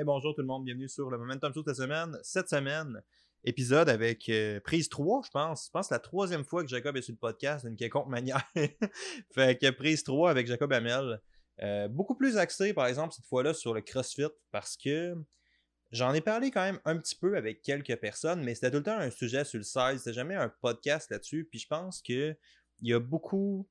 Hey, bonjour tout le monde, bienvenue sur le Momentum Show de cette semaine. Cette semaine, épisode avec euh, prise 3, je pense. Je pense que la troisième fois que Jacob est sur le podcast d'une quelconque manière. fait que prise 3 avec Jacob Hamel. Euh, beaucoup plus axé, par exemple, cette fois-là sur le CrossFit parce que j'en ai parlé quand même un petit peu avec quelques personnes, mais c'était tout le temps un sujet sur le site. C'était jamais un podcast là-dessus. Puis je pense que il y a beaucoup.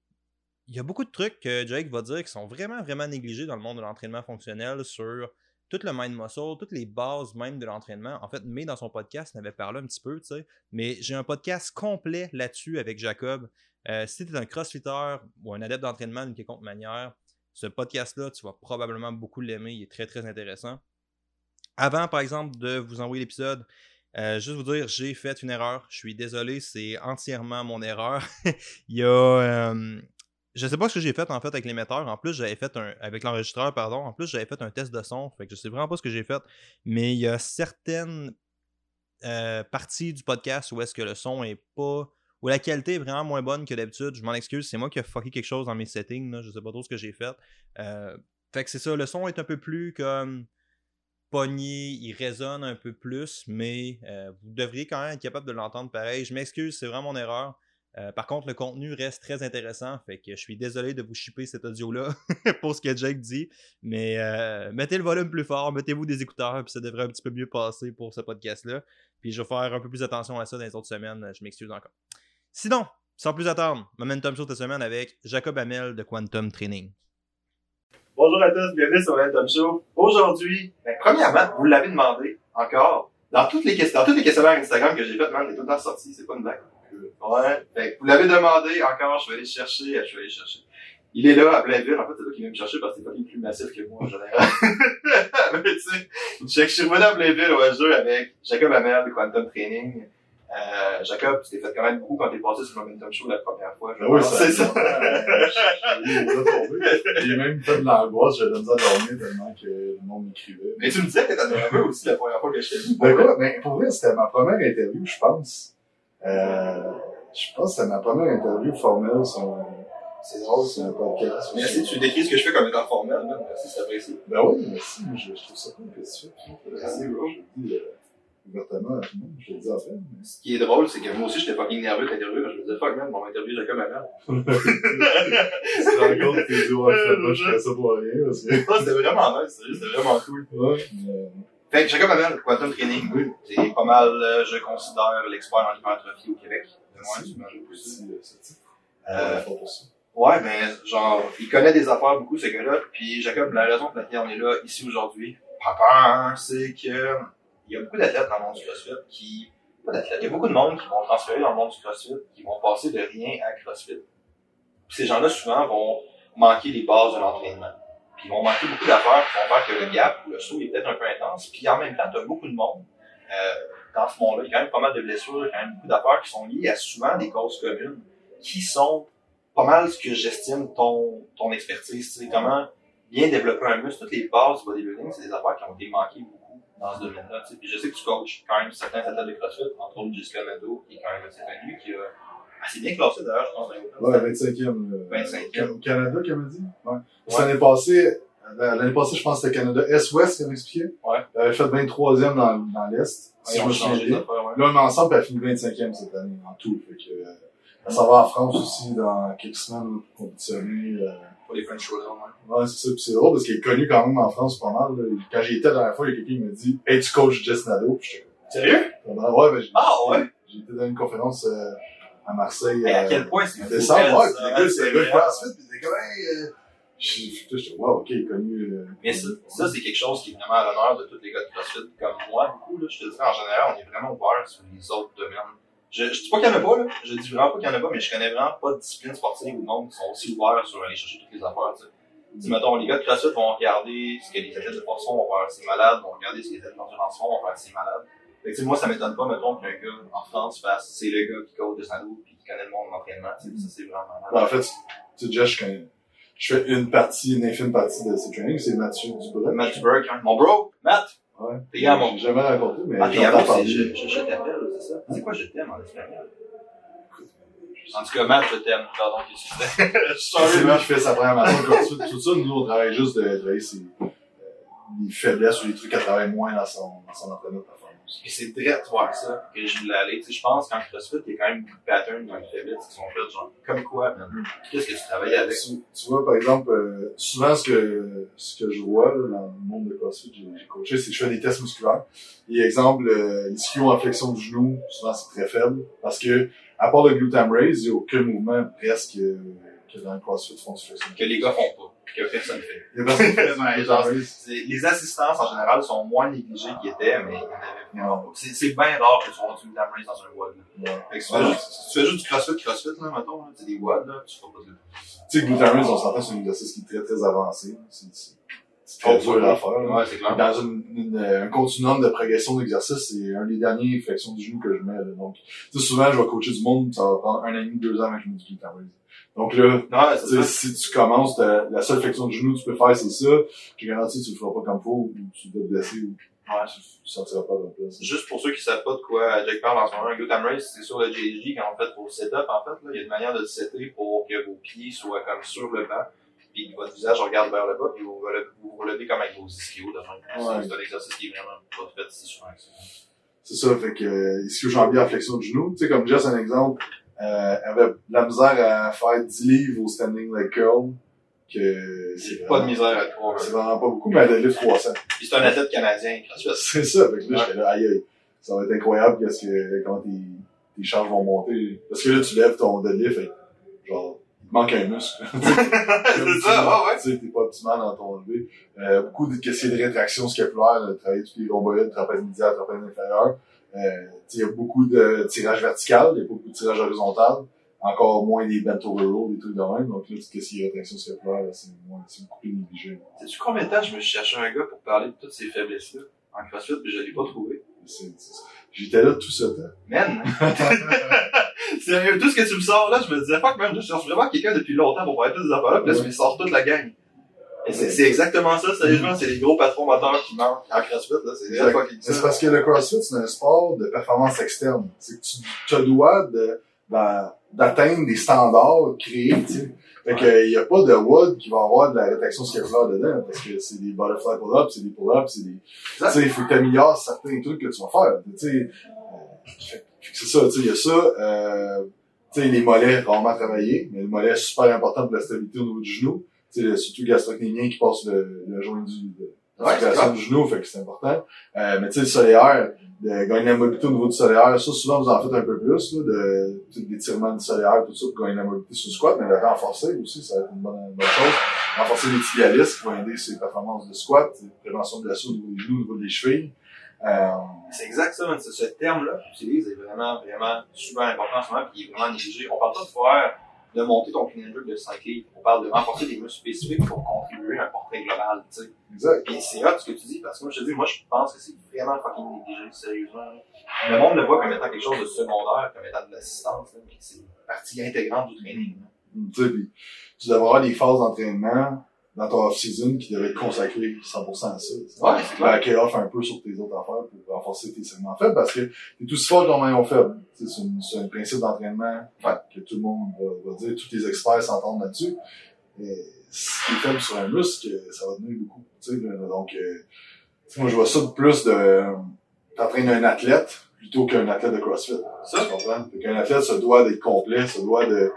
Il y a beaucoup de trucs que Jake va dire qui sont vraiment, vraiment négligés dans le monde de l'entraînement fonctionnel sur tout le mind muscle, toutes les bases même de l'entraînement. En fait, mais dans son podcast, il avait parlé un petit peu, tu sais. Mais j'ai un podcast complet là-dessus avec Jacob. Euh, si tu es un crossfitter ou un adepte d'entraînement d'une quelconque manière, ce podcast-là, tu vas probablement beaucoup l'aimer. Il est très, très intéressant. Avant, par exemple, de vous envoyer l'épisode, euh, juste vous dire, j'ai fait une erreur. Je suis désolé, c'est entièrement mon erreur. il y a, euh, je sais pas ce que j'ai fait en fait avec l'émetteur. En plus, j'avais fait un. Avec l'enregistreur, pardon. En plus, j'avais fait un test de son. Fait que je sais vraiment pas ce que j'ai fait. Mais il y a certaines euh, parties du podcast où est-ce que le son est pas. où la qualité est vraiment moins bonne que d'habitude. Je m'en excuse. C'est moi qui ai fucké quelque chose dans mes settings. Là. Je sais pas trop ce que j'ai fait. Euh, fait que c'est ça. Le son est un peu plus comme pogné, il résonne un peu plus, mais euh, vous devriez quand même être capable de l'entendre pareil. Je m'excuse, c'est vraiment mon erreur. Euh, par contre, le contenu reste très intéressant, fait que je suis désolé de vous shipper cet audio-là pour ce que Jake dit, mais euh, mettez le volume plus fort, mettez-vous des écouteurs, puis ça devrait un petit peu mieux passer pour ce podcast-là. Puis je vais faire un peu plus attention à ça dans les autres semaines, je m'excuse encore. Sinon, sans plus attendre, Momentum Show cette semaine avec Jacob Hamel de Quantum Training. Bonjour à tous, bienvenue sur Momentum Show. Aujourd'hui, ben, premièrement, vous l'avez demandé encore, dans toutes les dans les questionnaires Instagram que j'ai fait, man, est tout le temps sorti, c'est pas une blague. Ouais. Fait que vous l'avez demandé encore, je vais aller chercher, je vais aller chercher. Il est là, à Blainville. En fait, c'est toi qui viens me chercher parce que t'es pas plus massif que moi, en général. Mais tu sais, je suis revenu à Blainville au jeu avec Jacob Hamel de Quantum Training. Euh, Jacob, tu t'es fait quand même beaucoup quand t'es passé sur le Momentum Show la première fois. Je oui, c'est ça. J'ai même fait de l'angoisse, j'avais de dormir tellement que le monde m'écrivait. Mais tu me disais que t'étais nerveux aussi la première fois que je t'ai vu. Ben quoi, ben, pour vrai, c'était ma première interview, je pense. Euh, je pense que c'est ma première interview formelle sur c'est drôle, c'est un podcast. Merci, tu décris ce que je fais comme étant formel, man. Merci, c'est apprécié. Ben oui, merci. Je, je trouve ça cool que tu fais. Merci, bro. Je le dis euh, ouvertement à tout le monde. Je le dis en fait. Mais... Ce qui est drôle, c'est que moi aussi, j'étais fucking nerveux quand je me disais, fuck, man, on va interviewer Jacob Hamel. tu te rends compte que tes doigts, je fais ça pour rien. Parce que... c'était vraiment nice, c'était vraiment cool. Ouais, mais... Fait que Jacob Quantum Training, oui. c'est pas mal, euh, je considère, l'expert en hypertrophie au Québec. Moi, tu m'as aussi ce titre. Euh, ouais, ben, genre, il connaît des affaires beaucoup, ce gars-là. Puis Jacob, la raison pour laquelle on est là, ici aujourd'hui, papa, c'est que il y a beaucoup d'athlètes dans le monde du CrossFit qui, pas d'athlètes, il y a beaucoup de monde qui vont transférer dans le monde du CrossFit, qui vont passer de rien à CrossFit. Puis ces gens-là, souvent, vont manquer les bases de l'entraînement. Puis ils vont manquer beaucoup d'affaires qui vont faire que le gap ou le saut est peut-être un peu intense. Puis en même temps, tu as beaucoup de monde. Euh, dans ce monde-là, il y a quand même pas mal de blessures, il y a quand même beaucoup d'affaires qui sont liées à souvent des causes communes qui sont pas mal ce que j'estime ton, ton expertise. Tu sais, comment bien développer un muscle, toutes les bases du bodybuilding, c'est des affaires qui ont été manquées beaucoup dans ce domaine-là. Tu sais. Puis je sais que tu coaches quand même certains athlètes de CrossFit, entre autres Jessica Nadeau, qui est quand même assez connu, qui a assez bien classé d'ailleurs, je pense. Ouais, 25e. Euh, 25e. Au Canada, qu'elle m'a dit? Ouais. ouais. L'année passée, l'année passée, je pense que c'était Canada Est-Ouest, qu'elle m'expliquait. Ouais. Elle avait fait 23e dans, dans l'Est. Si je me souviens. Là, on est ensemble, elle a fini 25e cette année, en tout. Fait que, euh, elle s'en va en France aussi dans quelques semaines pour compétitionner. Euh... Pour les French Showdown, ouais. Ouais, c'est ça. Puis c'est drôle parce qu'il est connu quand même en France pas mal. Là. Quand j'y étais la dernière fois, il y a quelqu'un qui m'a dit Hey, tu coaches Jess Nado. Puis j'étais Sérieux? Ouais, ben, ah, ouais? J'ai été dans une conférence euh, à Marseille. Et à quel point c'est En décembre, ouais. Les gars, c'est le de CrossFit. Puis comme, hey, euh, je suis wow, ok, connu. Euh, Mais ça, c'est quelque chose qui est vraiment à l'honneur de tous les gars de CrossFit comme moi, beaucoup. Là, je te dis en général, on est vraiment ouvert sur les autres domaines. Je, je dis pas qu'il y en a pas, là. Je dis vraiment pas qu'il y en a pas, mais je connais vraiment pas de discipline sportive le monde qui sont aussi ouverts sur aller chercher toutes les affaires, tu sais. Si, mettons, les gars de CrossFit vont regarder ce que les athlètes de poisson vont faire, c'est malade, vont regarder ce que les athlètes d'endurance font, vont faire, c'est malade. Fait que, moi, ça m'étonne pas, mettons, qu'un gars en France fasse, c'est le gars qui coach de sandou connaît le monde de l'entraînement, tu sais, ça, c'est vraiment malade. Ben, en fait, tu sais, déjà, je connais, fais une partie, une infime partie de ce training, c'est Mathieu Dubreuil. Matt Dubreuil, hein. Mon bro, Matt! Ouais. T'es à mon. J'ai jamais raconté, mais. Ah, t'es à c'est je, je, je t'appelle, c'est ça? C'est quoi je t'aime en espagnol? En tout cas, Matt, je t'aime. Pardon, qu'est-ce que C'est lui qui fait sa programmation CrossFit, tout ça. Nous, on travaille juste de, de, de des faiblesses ou des trucs à travailler moins dans son, dans son entraînement. Puis c'est direct voir ça que je voulais aller. Tu sais, je pense qu'en CrossFit, il y a quand même beaucoup de patterns dans les faiblesses qui sont faites, genre, comme quoi, man? Qu'est-ce que tu travaillais avec? Tu, tu vois, par exemple, euh, souvent ce que, ce que je vois là, dans le monde de CrossFit, j'ai coaché, c'est que je fais des tests musculaires. Et exemple, euh, l'ischio en flexion du genou, souvent c'est très faible. Parce que, à part le glutam raise, il n'y a aucun mouvement presque euh, que dans le CrossFit font. Que les gars font pas. Que personne fait. Genre, les assistances, en général, sont moins négligées qu'ils étaient, mais il y en avait vraiment pas. C'est bien rare que tu vois du raise dans un WOD. Fait que si tu fais juste, si tu fais juste du CrossFit, CrossFit, là, mettons, là, des WOD, là, tu feras pas de Tu sais, raise, on s'entend, c'est un exercice qui est très, très avancé. C'est très dur à faire. Ouais, c'est clair. Dans une, une- un continuum de progression d'exercice, c'est un des derniers flexions du genou que je mets. là. Donc, tu sais, souvent, je vais coacher du monde, ça va prendre un an et demi, deux ans avant que je mette du. Donc là, si tu commences, la seule flexion de genou que tu peux faire, c'est ça. Je garantis, tu le feras pas comme faut, ou tu vas te blesser, ou Ouais. tu, tu sortiras pas de la place. Juste pour ceux qui savent pas de quoi Jack parle en ce moment, un gluten raise, c'est sur le JJ quand on fait vos setup, en fait, là. Il y a une manière de le setter pour que vos pieds soient comme sur le banc, puis que votre visage regarde vers le bas, puis vous relevez, vous relevez comme avec vos ischios de. C'est un exercice qui est vraiment pas fait si souvent que ça. C'est ça, fait que, euh, que j'en viens en flexion de genou? Tu sais, comme Jess, un exemple, euh, avait la misère à faire 10 livres au standing leg curl, que C'est pas de misère à croire. C'est vraiment pas beaucoup, mais elle a livre 300. Puis c'est un athlète canadien. C'est ça, fait que là, j'étais là, aïe aïe, ça va être incroyable qu'est-ce que, comment tes, tes charges vont monter. Parce que là, tu lèves ton deadlift, et, genre, il te manque un muscle. c'est ça, ah ouais. Tu sais, t'es pas optimal dans ton levé. Euh, beaucoup de questions de rétraction scapulaire, travailler tous les rhomboïdes, trapèze médial, trapèze inférieur. Euh, il y a beaucoup de tirage vertical, il y a beaucoup de tirage horizontal. Encore moins des over roll, des trucs de même. Donc là, tout ce qui est rétraction scapulaire, là, c'est moins, c'est beaucoup plus négligé. Sais-tu combien de temps je me cherché un gars pour parler de toutes ces faiblesses-là? En CrossFit, puis je l'ai pas trouvé? J'étais là tout ce temps. Man! Sérieux, tout ce que tu me sors là, je me disais, fuck man, je cherche vraiment quelqu'un depuis longtemps pour parler de toutes ces affaires-là, puis là, tu me sors toute la gang. C'est exactement ça, sérieusement, c'est les gros patrons moteurs qui manquent en CrossFit, là, c'est parce que le CrossFit, c'est un sport de performance externe. C'est que tu te dois de, d'a- d'atteindre des standards créés, tu. Fait que, il y a pas de WOD qui va avoir de la rétraction scapulaire dedans, parce que c'est des butterfly pull-ups, c'est des pull-ups, c'est des, tu sais, il faut que t'améliores certains trucs que tu vas faire, tu sais. Euh, fait que c'est ça, tu sais, il y a ça, euh, tu sais, les mollets rarement travaillés, mais le mollet est super important pour la stabilité au niveau du genou. Sais, le- surtout gastrocnémien qui passe le, le joint du, Ouais, du genou, fait que c'est important. Euh, mais tu sais, le solaire, de gagner la mobilité au niveau du solaire, ça, souvent, vous en faites un peu plus, là, de, l'étirement du solaire, tout ça, pour gagner la mobilité sur le squat, mais le renforcer aussi, ça va être une bonne, une bonne chose. Renforcer les tibialis qui vont aider ses performances de squat, prévention de blessures au niveau des genoux, au niveau des chevilles. Euh, C'est exact ça. Ce- terme-là que tu utilises est vraiment, vraiment super important en ce moment, puis il est vraiment négligé. On parle pas de faire, de monter ton clean and jerk de cycling. On parle de renforcer des muscles spécifiques pour contribuer à un portrait global, tu sais. exact. Puis c'est hot ce que tu dis, parce que moi, je te dis, moi, je pense que c'est vraiment fucking négligé, sérieusement. Le monde le voit comme étant quelque chose de secondaire, comme étant de l'assistance, mais c'est une partie intégrante du training. là. Tu sais, tu devrais avoir des phases d'entraînement dans ton off-season qui devraient être consacrées 100% à ça. Ouais, c'est clair. off un peu sur tes autres affaires pour renforcer tes segments faibles parce que t'es aussi fort que ton maillon faible. C'est un principe d'entraînement Ouais. que tout le monde va, va dire, tous les experts s'entendent là-dessus. Et si t'es faible sur un muscle, ça va devenir beaucoup. Tu sais, là, donc, euh, tu sais, moi je vois ça de plus de un athlète plutôt qu'un athlète de CrossFit. Ça, Tu comprends? Fait qu'un athlète se doit d'être complet, se doit euh,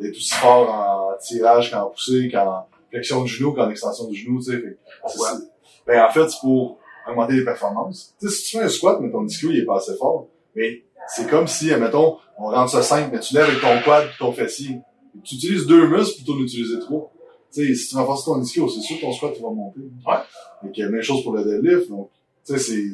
d'être aussi fort en tirage qu'en poussée, qu'en flexion du genou, qu'en extension du genou, tu sais. Ben, en fait, c'est pour augmenter les performances. Tu sais, si tu fais un squat, mais ton ischio, il est pas assez fort, mais c'est comme si, mettons, on rentre ça simple, mais tu lèves avec ton quad et ton fessier. Tu utilises deux muscles plutôt d'en utiliser trois. Tu sais, si tu renforces ton ischio, c'est sûr que ton squat, il va monter. Ouais. Et que même chose pour le deadlift. Donc, tu sais, c'est,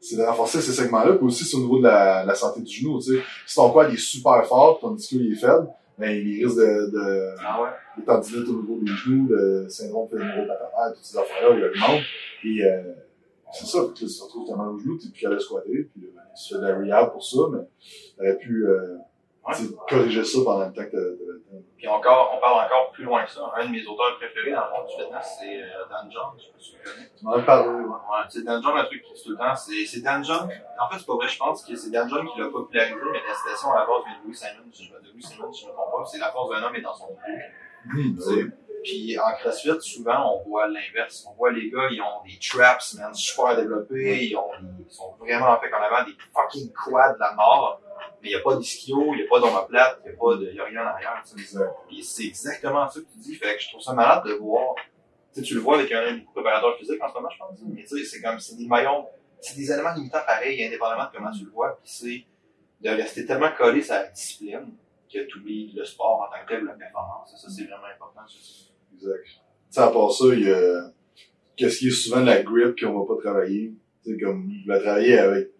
c'est de renforcer ces segments-là, puis aussi c'est au niveau de la, la santé du genou, tu sais. Si ton quad il est super fort, ton ischio il est faible, ben, il risque de, de, Ah ouais? les tendinites au niveau des genoux, le syndrome fémoro-patataire, toutes ces affaires-là, il augmente. Et euh, c'est ça, puis tu te retrouves ta mal au genou, tu plus capable de squatter, puis tu fais de la rehab pour ça, mais t'aurais pu euh, Ouais. tu corriger ça pendant le temps que temps. Puis encore, on parle encore plus loin que ça. Un de mes auteurs préférés dans le monde du fitness, c'est euh, Dan John, je sais pas si tu le connais. Tu m'en as parlé, ouais. Ouais, sais, Dan John, un truc qu'il dit tout le temps, c'est, c'est Dan John. En fait, c'est pas vrai, je pense que c'est Dan John qui l'a popularisé, mais la citation à la base vient de Louis Simon, si je me de Louis Simon, si je me trompe pas. C'est la force d'un homme est dans son Tu sais, Puis en CrossFit, souvent, on voit l'inverse. On voit les gars, ils ont des traps, man, super développés, ils, ont, ils sont vraiment fait en avant des fucking quads de la mort. Mais il n'y a pas d'ischio, il n'y a pas d'omoplate, il n'y a pas de, il y a rien en arrière. c'est exactement ça que tu dis. Fait que je trouve ça malade de voir. Tu le vois avec un préparateur physique en ce moment, je pense. Mais tu sais, c'est comme, c'est des maillons, c'est des éléments limitants pareils, indépendamment de comment tu le vois. Puis c'est de rester tellement collé sur la discipline que tu oublies le sport en tant que tel la performance. Ça, c'est vraiment important. Exact. Tu sais, à part ça, il y a, qu'est-ce qui est souvent de la grip qu'on va pas travailler? Tu sais, comme, je vais travailler avec,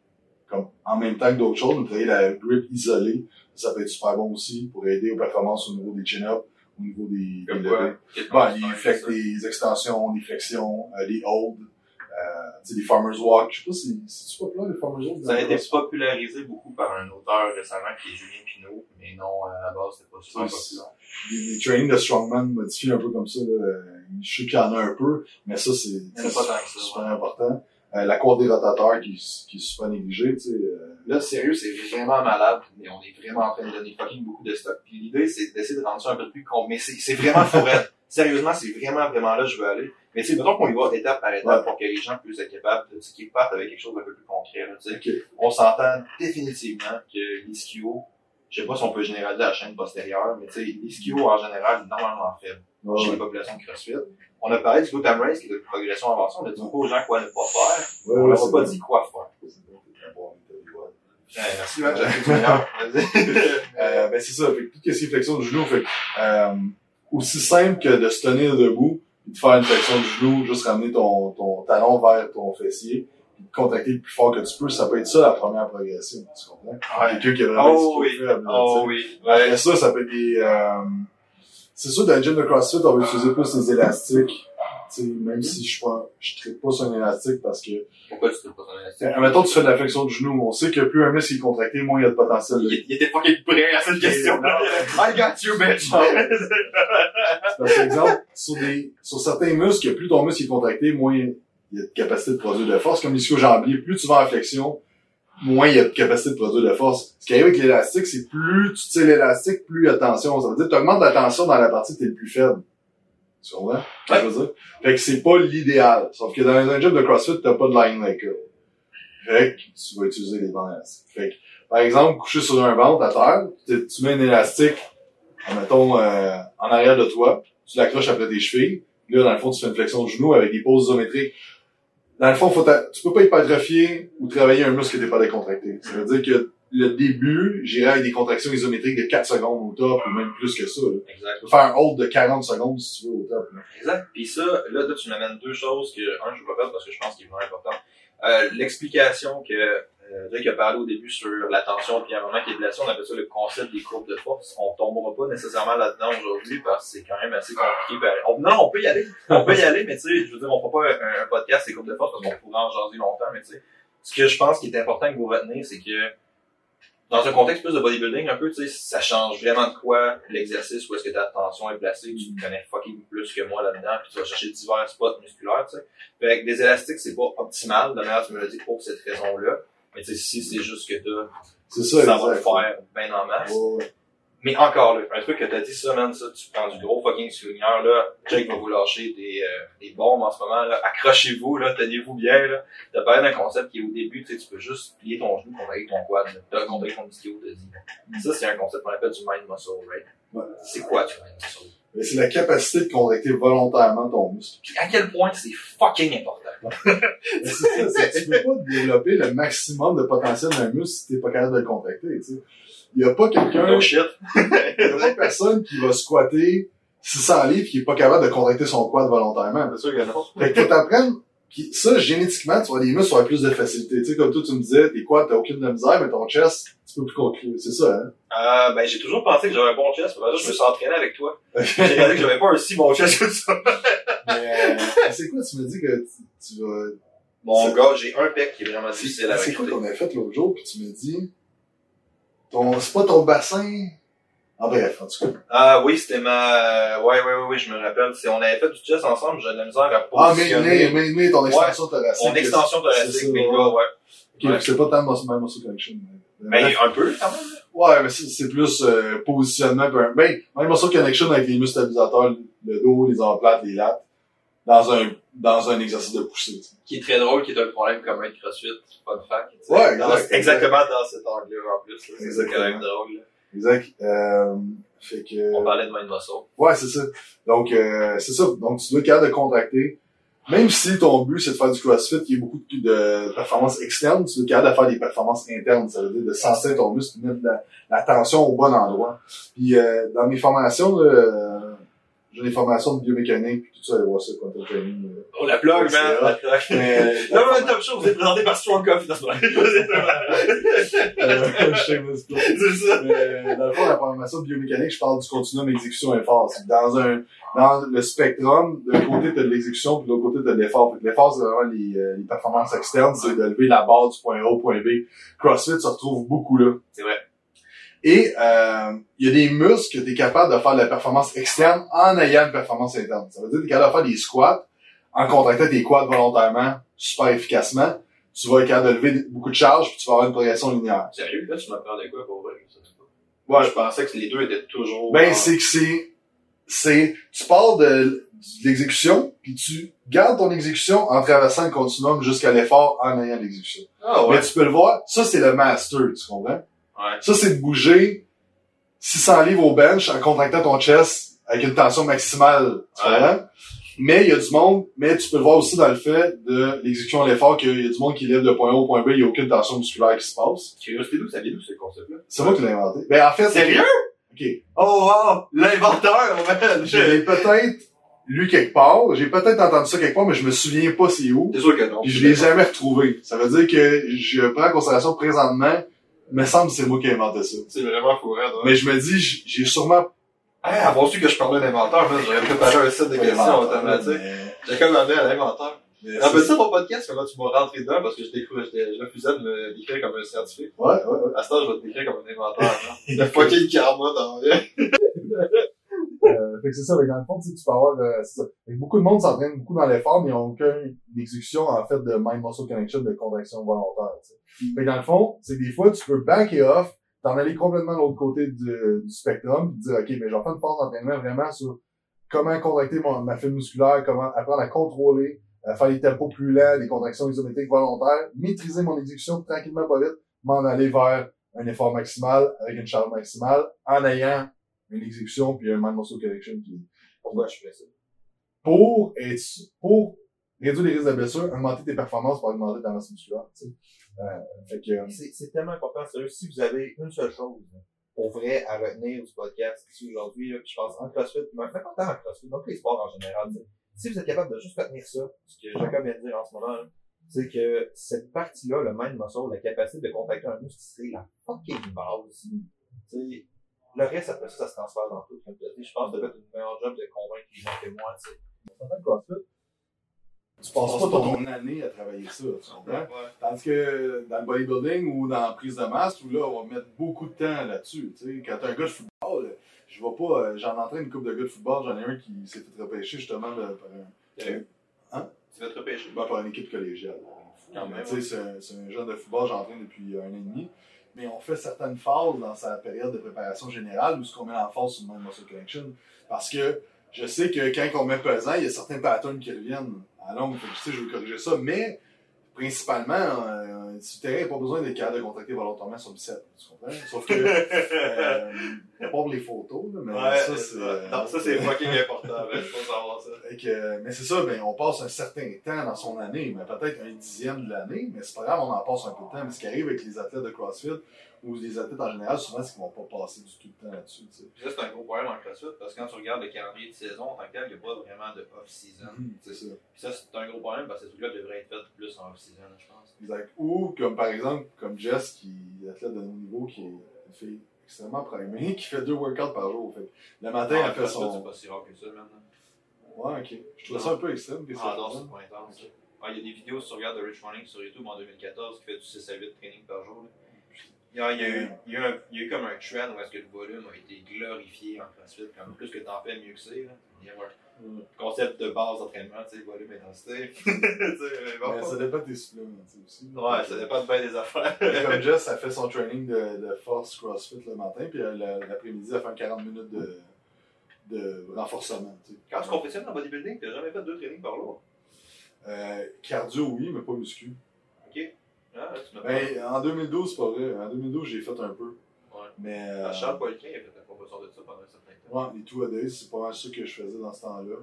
comme, en même temps que d'autres choses, mais travailler la grip isolée, ça peut être super bon aussi pour aider aux performances au niveau des chin-ups, au niveau des, des levées. Tu les, flex, extensions, des flexions, euh, des holds, euh, tu sais, des farmer's walk. Je sais pas si, tu populaire, les farmer's walk? Ça a été popularisé beaucoup par un auteur récemment qui est Julien Pinault, mais non, à la base, c'était pas super populaire. des trainings de strongman modifiés un peu comme ça, là. Euh, Je sais qu'il y en a un peu, mais c'est, ça, c'est super important. Euh, la courbe des rotateurs qui, qui est super négligée, tu sais. euh, Là, sérieux, c'est vraiment malade, mais on est vraiment en train de donner fucking beaucoup de stock. Puis l'idée, c'est d'essayer de rendre ça un peu plus con. Mais c'est c'est vraiment fourrette. Sérieusement, c'est vraiment, vraiment là que je veux aller. Mais tu sais, mettons qu'on y va étape par étape Ouais. pour que les gens puissent être capables de, qu'ils partent avec quelque chose d'un peu plus concret, là, tu sais. On s'entend définitivement que l'ischio, je sais pas si on peut généraliser la chaîne postérieure, mais tu sais, l'ischio, en général, est normalement faible chez ouais. les populations de CrossFit. On a parlé du gluten race, qui est de progression avancée. On a dit beaucoup aux gens quoi ne pas faire. Ouais, On leur a pas dit quoi faire. Ouais. Merci, man. Euh, ben c'est ça, fait que tout ce qui est flexion du genou, fait euh, aussi simple que de se tenir debout, puis de faire une flexion du genou, juste ramener ton, ton talon vers ton fessier, contacter le plus fort que tu peux, ça peut être ça la première progression, tu comprends? Ouais. Quelqu'un qui a vraiment Oh oui. là, Oh tu sais. oui. Après ça, ça peut être des, euh, c'est sûr, dans le gym de CrossFit, on va utiliser plus les élastiques, tu sais, même si je pas, je traite pas sur un élastique parce que, Pourquoi tu te pas ton élastique? euh, mettons, tu fais de la flexion du genou, on sait que plus un muscle est contracté, moins il y a de potentiel de Il, il était fucking prêt à cette question. Non, I got you, bitch. Par exemple, sur des, sur certains muscles, plus ton muscle est contracté, moins il y a de capacité de produire de force. Comme l'ischio jambier, plus tu vas en flexion, moins il y a de capacité de produire de force. Ce qui arrive avec l'élastique, c'est plus tu tires l'élastique, plus il y a de tension. Ça veut dire que tu augmentes la tension dans la partie que t'es le plus faible. Tu comprends? dire? Fait que c'est pas l'idéal. Sauf que dans un gym de CrossFit, t'as pas de line like Fait que tu vas utiliser les bandes élastiques. Fait que, par exemple, coucher sur un ventre à terre, tu tu mets un élastique, mettons, euh, en arrière de toi, tu l'accroches après tes chevilles, là, dans le fond, tu fais une flexion de genou avec des poses isométriques. Dans le fond, faut tu peux pas hypertrophier ou travailler un muscle qui n'est pas décontracté. Ça veut dire que le début, j'irai avec des contractions isométriques de 4 secondes au top, ou même plus que ça. là. Exact. Tu peux faire un hold de 40 secondes si tu veux au top. là. Exact. Puis ça, là, là, tu m'amènes deux choses que, un, je vais pas faire parce que je pense qu'il est vraiment important. Euh, l'explication que, euh, Drake a parlé au début sur la tension, puis un moment qui est blessé, on appelle ça le concept des courbes de force. On tombera pas nécessairement là-dedans aujourd'hui parce que c'est quand même assez compliqué. Ben, on- non, on peut y aller. On peut y aller, mais tu sais, je veux dire, on fera pas un, un podcast des courbes de force parce qu'on pourrait en jaser longtemps, mais tu sais, ce que je pense qui est important que vous retenez, c'est que dans un contexte plus de bodybuilding, un peu, tu sais, ça change vraiment de quoi l'exercice, où est-ce que ta tension est placée, tu connais fucking plus que moi là-dedans, puis tu vas chercher divers spots musculaires, tu sais. Fait que des élastiques, c'est pas optimal, de manière, tu me l'as dit, pour cette raison-là. Mais tu sais, si c'est juste que t'as, ça, ça va le faire bien en masse. Mais encore là, un truc que t'as dit ça, man, ça, tu prends du gros fucking souvenir, là. Jake va vous lâcher des, euh, des bombes en ce moment, là. Accrochez-vous, là. Tenez-vous bien, là. T'as parlé d'un concept qui est au début, tu sais, tu peux juste plier ton genou, contacter ton quad, là. T'as contacté ton ischio, t'as dit. Ça, c'est un concept qu'on appelle du mind muscle, right? Ouais. C'est quoi, du mind muscle? Mais c'est la capacité de contracter volontairement ton muscle. Puis à quel point c'est fucking important. C'est ça, tu peux pas développer le maximum de potentiel d'un muscle si t'es pas capable de le contracter, tu sais. Il y a pas quelqu'un, No shit. il y a pas personne qui va squatter 600 livres qui est pas capable de contracter son quad volontairement. C'est sûr que non. Fait que faut t'apprendre, puis ça, génétiquement, tu vois, les muscles ont plus de facilité. Tu sais, comme toi, tu me disais, tes quads, t'as aucune de misère, mais ton chest, tu peux plus conclure. C'est ça, hein? Euh, ben, j'ai toujours pensé que j'avais un bon chest, mais je me suis entraîné avec toi. J'ai réalisé que j'avais pas un si bon chest que ça. mais, euh, c'est quoi, tu me dis que tu, tu vas, Mon gars, j'ai un pec qui est vraiment difficile à c'est quoi qu'on a fait l'autre jour, puis tu me dis, ton, c'est pas ton bassin, en bref, en tout cas. Ah oui, c'était ma... Ouais, ouais, ouais, ouais, je me rappelle. C'est, on avait fait du chest ensemble, j'avais de la misère à Ah, mais, positionner mais, mais, mais, ton extension thoracique. mon extension thoracique, ça, mes ouais. ouais. Ok, Ouais. c'est pas tant muscle, muscle connection. mais- Ben, bref. un peu, quand même. Ouais, mais c'est c'est plus euh, positionnement. un- Ben, même muscle connection avec les muscles stabilisateurs, le dos, les omoplates, les lattes, dans un, dans un exercice de poussée. tu sais. Qui est très drôle, qui est un problème commun de CrossFit, fun fact. tu sais. Ouais, exact. exactement dans cet angle-là en plus. là. C'est ça quand même drôle. là. Exact. Euh, fait que, On parlait de mind muscle. Ouais, c'est ça. Donc, euh, c'est ça. Donc, tu dois être capable de contracter. Même si ton but, c'est de faire du CrossFit, qui est beaucoup de, de performances externes, tu dois être capable de faire des performances internes. Ça veut dire de sentir ton muscle, de mettre de la, la tension au bon endroit. Puis, euh, dans mes formations, là, euh, j'ai des formations de biomécanique, puis tout ça, allez voir ça, Quantum Training. euh. On la plug, man. La plug. Mais, Non, mais Top Show, vous êtes présenté par Strong Coffee. dans ce moment. euh. C'est ça. Mais, dans le fond, la formation de biomécanique, je parle du continuum exécution-effort. C'est Dans un, dans le spectrum, d'un côté, tu as de l'exécution, puis de l'autre côté, tu as de l'effort. L'effort, c'est vraiment les, euh, les performances externes, c'est de lever la barre du point A au point B. CrossFit se retrouve beaucoup là. C'est vrai. Et euh, il y a des muscles que tu es capable de faire de la performance externe en ayant une performance interne. Ça veut dire que tu es capable de faire des squats en contractant tes quads volontairement, super efficacement. Tu vas être capable de lever beaucoup de charges, puis tu vas avoir une progression linéaire. Sérieux, là, tu m'apprends de quoi pour vrai? Ouais, je pensais que les deux étaient toujours. Ben, en- c'est que c'est, c'est, tu pars de, de l'exécution, puis tu gardes ton exécution en traversant le continuum jusqu'à l'effort en ayant l'exécution. Ah ouais. Mais tu peux le voir, ça c'est le master, tu comprends? Ouais. Ça c'est de bouger 600 livres au bench en contractant ton chest avec une tension maximale, tu Ouais. comprends? Mais il y a du monde, mais tu peux le voir aussi dans le fait de l'exécution à l'effort qu'il y a du monde qui lève de point A au point B, il n'y a aucune tension musculaire qui se passe. Curiosité d'où? Ça vient d'où ce concept-là? C'est moi qui l'ai inventé. Ben en fait, c'est Sérieux? OK. Oh wow! L'inventeur, man! Je l'ai peut-être lu quelque part, j'ai peut-être entendu ça quelque part, mais je me souviens pas c'est où. C'est sûr que non. Puis je l'ai jamais retrouvé. Ça veut dire que je prends en considération présentement, me semble que c'est moi qui ai inventé ça. C'est vraiment fou, hein, Mais je me dis, j'ai sûrement Hey, avoir su que je parlais d'inventeur, man, j'aurais préparé un set de questions automatiques. mais- J'ai comme amené à c'est- ça ton podcast, comment tu m'as rentré dedans, parce que je refusais de me décrire comme un scientifique. Ouais, ouais, ouais. À ce temps, je vais te décrire comme un inventeur, hein. Le fucking karma dans vie. Euh, fait que c'est ça, mais dans le fond, tu sais, tu peux avoir, euh, ça. Fait que beaucoup de monde s'entraîne beaucoup dans l'effort, mais ils n'ont aucune exécution, en fait, de mind-muscle connection, de contraction volontaire, tu sais. Que dans le fond, c'est des fois, tu peux back et off, t'en aller complètement de l'autre côté du, du spectrum, puis dire, OK, mais je vais faire une phase d'entraînement vraiment sur comment contracter ma fibre musculaire, comment apprendre à contrôler, euh, faire des tempos plus lents, des contractions isométriques volontaires, maîtriser mon exécution tranquillement, pas vite, m'en aller vers un effort maximal avec une charge maximale en ayant une exécution puis un mind muscle correction qui Pourquoi je fais ça? pour être pour réduire les risques de blessure, augmenter tes performances pour augmenter ta masse musculaire. Tu sais. Euh, C'est tellement important. Si vous avez une seule chose, pour vrai, à retenir du podcast ici aujourd'hui, je pense en CrossFit, mais pas tant en CrossFit, donc les sports en général, si vous êtes capable de juste retenir ça, ce que Jacob vient de dire en ce moment, là, c'est que cette partie-là, le mind muscle, la capacité de contacter un muscle, c'est la fucking base. Tu sais, le reste, après ça, ça se transfère dans tout. Je pense que tu une meilleure job de convaincre les gens que moi, en tu passes pas ton année à travailler ça, tu comprends? Tandis que dans le bodybuilding ou dans la prise de masse, où là, on va mettre beaucoup de temps là-dessus. Tu sais, quand t'es un gars de football, je vois pas, euh, j'en entraîne une couple de gars de football, j'en ai un qui s'est fait repêcher justement par, un, Hein? Tu vas te repêcher. ben, par une équipe collégiale. Tu sais, c'est un- jeune de football, j'entraîne depuis un an et demi. Mais on fait certaines phases dans sa période de préparation générale où ce qu'on met en phase sur le mind muscle connection. Parce que je sais que quand on met pesant, il y a certains patterns qui reviennent à longue. Fait que, tu sais, je veux corriger ça. Mais principalement, euh, sur le terrain, il n'y a pas besoin d'être capable de contracter volontairement son bicep. Tu comprends? Sauf que, euh, pas pour les photos, là, mais Ouais, ça, c'est. Non, ça, c'est fucking important, il faut savoir ça. Fait que, mais c'est ça, ben, on passe un certain temps dans son année, mais peut-être un dixième de l'année, mais c'est pas grave, on en passe un peu de temps. Mais ce qui arrive avec les athlètes de CrossFit, ou les athlètes en général, souvent, c'est qu'ils vont pas passer du tout le temps là-dessus, ça, c'est un gros problème en CrossFit, parce que quand tu regardes le calendrier de saison, en tant que tel, il n'y a pas vraiment de off-season. C'est ça. Puis ça, c'est un gros problème, parce que ces trucs-là devraient être faits plus en off-season, je pense. Exact. Ou, comme par exemple, comme Jess, qui est athlète de haut niveau, qui est une fille extrêmement primée, qui fait deux workouts par jour. Fait le matin, Ah, elle fait son. c'est pas si rare que ça, maintenant. Ouais, ok. Je trouve ça un peu extrême. Ah ça non, c'est pas intense. Ah, Il y a des vidéos, si tu regardes de Rich Running sur YouTube en 2014, qui fait du 6 à 8 training par jour. là. Il y, a, il, y a eu, il, y a eu un- il y a eu comme un trend où est-ce que le volume a été glorifié en CrossFit. Comme plus que t'en fais, mieux que c'est. là. Il y a un Mm. concept de base d'entraînement, tu sais, volume, intensité. Bon. Ça dépend de tes suppléments, aussi. Ouais, ça dépend de bien des affaires. Comme Jess, elle fait son training de, de force CrossFit le matin, puis elle, l'après-midi, elle fait un 40 minutes de, de renforcement. tu sais. Quand tu compétitionnes en bodybuilding, t'as jamais fait deux trainings par jour? Euh, cardio, oui, mais pas muscu. Ah, tu Ben, en 2012, c'est pas vrai. En 2020, j'ai fait un peu. Ouais. Mais. euh, Charles Poliquin a fait la promotion de ça pendant un certain temps. ouais, les two a days, c'est pas mal ça que je faisais dans ce temps-là.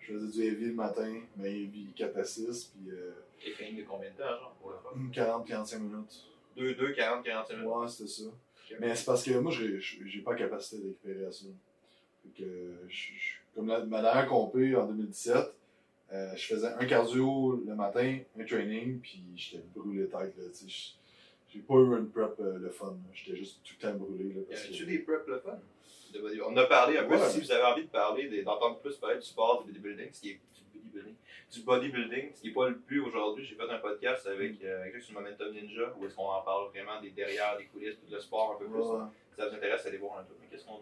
Je faisais du heavy le matin, mais heavy 4 à 6, puis euh, Les trainings de combien de temps, genre, pour fun? 40-45 minutes. 2, 2, 40, 45 minutes. Ouais, c'était ça. Mais c'est parce que moi, j'ai j'ai pas la capacité de récupérer à ça. Fait que, je- je- comme la, ma dernière compé en 2017, euh, je faisais un cardio le matin, un training, puis j'étais brûlé tête. Là, tu J'ai pas eu une prep euh, le fun. J'étais juste tout le temps brûlé. Là, Y parce avait-tu que... des preps le fun? On a parlé un peu. Si vous avez envie de parler, d'entendre plus parler du sport, du bodybuilding, ce qui est du bodybuilding, du bodybuilding, ce qui n'est pas le plus aujourd'hui. J'ai fait un podcast avec, euh, avec sur Momentum Ninja où est-ce qu'on en parle vraiment des derrière, des coulisses, tout le sport un peu plus. Ouais. Si ça vous intéresse, allez voir un peu. Mais qu'est-ce qu'on?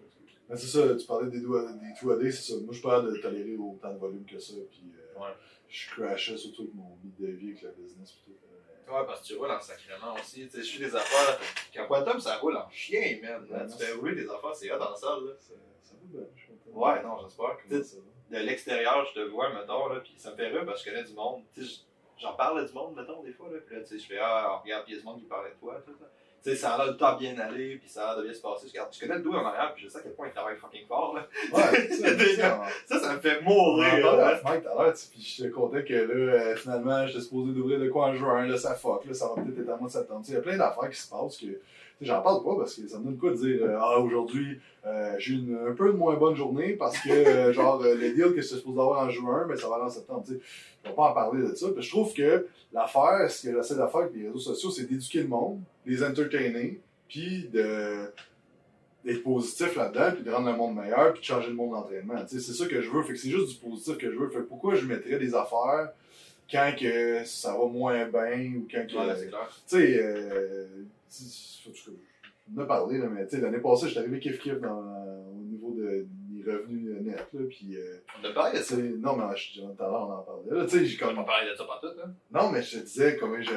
Mais c'est ça, tu parlais des, doigts- des two a day, c'est ça. Moi, je parle de tolérer autant de volume que ça, puis euh, Ouais. je crashais surtout avec mon vie, avec la business. Puis tout, euh, Ouais, parce que tu roules en sacrément aussi. Tu sais, je suis des affaires. Quand Quantum, ça roule en chien, man. Ouais, tu fais rouler des affaires, c'est hot dans la salle, là. ça, ça va bien, je suis content. Ouais, non, j'espère. Que ça va? de l'extérieur, je te vois, mettons, là, puis ça me fait rire parce que je connais du monde. Tu sais, j'en parle du monde, mettons, des fois, là, puis là, tu sais, je fais, ah, regarde, puis il y a du monde qui parlait de toi, tout ça. Sais, ça a l'air de bien aller, puis ça a l'air de bien se passer. Je, regarde, je connais le dos en arrière, puis je sais à quel point il travaille fucking fort, là. Ouais, ça, ça, Ça, ça me fait mourir, là. Mike tout à l'heure, puis je te contais que là, euh, finalement, j'étais supposé d'ouvrir de quoi en juin, là, ça fuck, là, ça va peut-être être à mois de septembre. Tu sais, Il y a plein d'affaires qui se passent que, j'en parle pas parce que ça me donne quoi de dire, euh, ah, aujourd'hui, euh, j'ai une un peu de moins bonne journée parce que, euh, genre, le deal que j'étais supposé avoir en juin, mais ça va aller en septembre. Je vais pas en parler de ça. Puis je trouve que l'affaire, ce que j'essaie de faire avec les réseaux sociaux, c'est d'éduquer le monde, les entertainer, puis de d'être positif là-dedans, puis de rendre le monde meilleur, puis de changer le monde d'entraînement. C'est ça que je veux. Fait que c'est juste du positif que je veux. Fait que pourquoi je mettrais des affaires quand que ça va moins bien ou quand que. Ouais, c'est tu sais, euh, on a parlé, là, mais tu sais, l'année passée, j'étais arrivé kiff-kiff au niveau de, des revenus nets, là, puis, euh, On a parlé de ça. non, mais je- tout à l'heure, on en parlait, là, j'ai comme, de ça partout, non, mais je te disais comment je,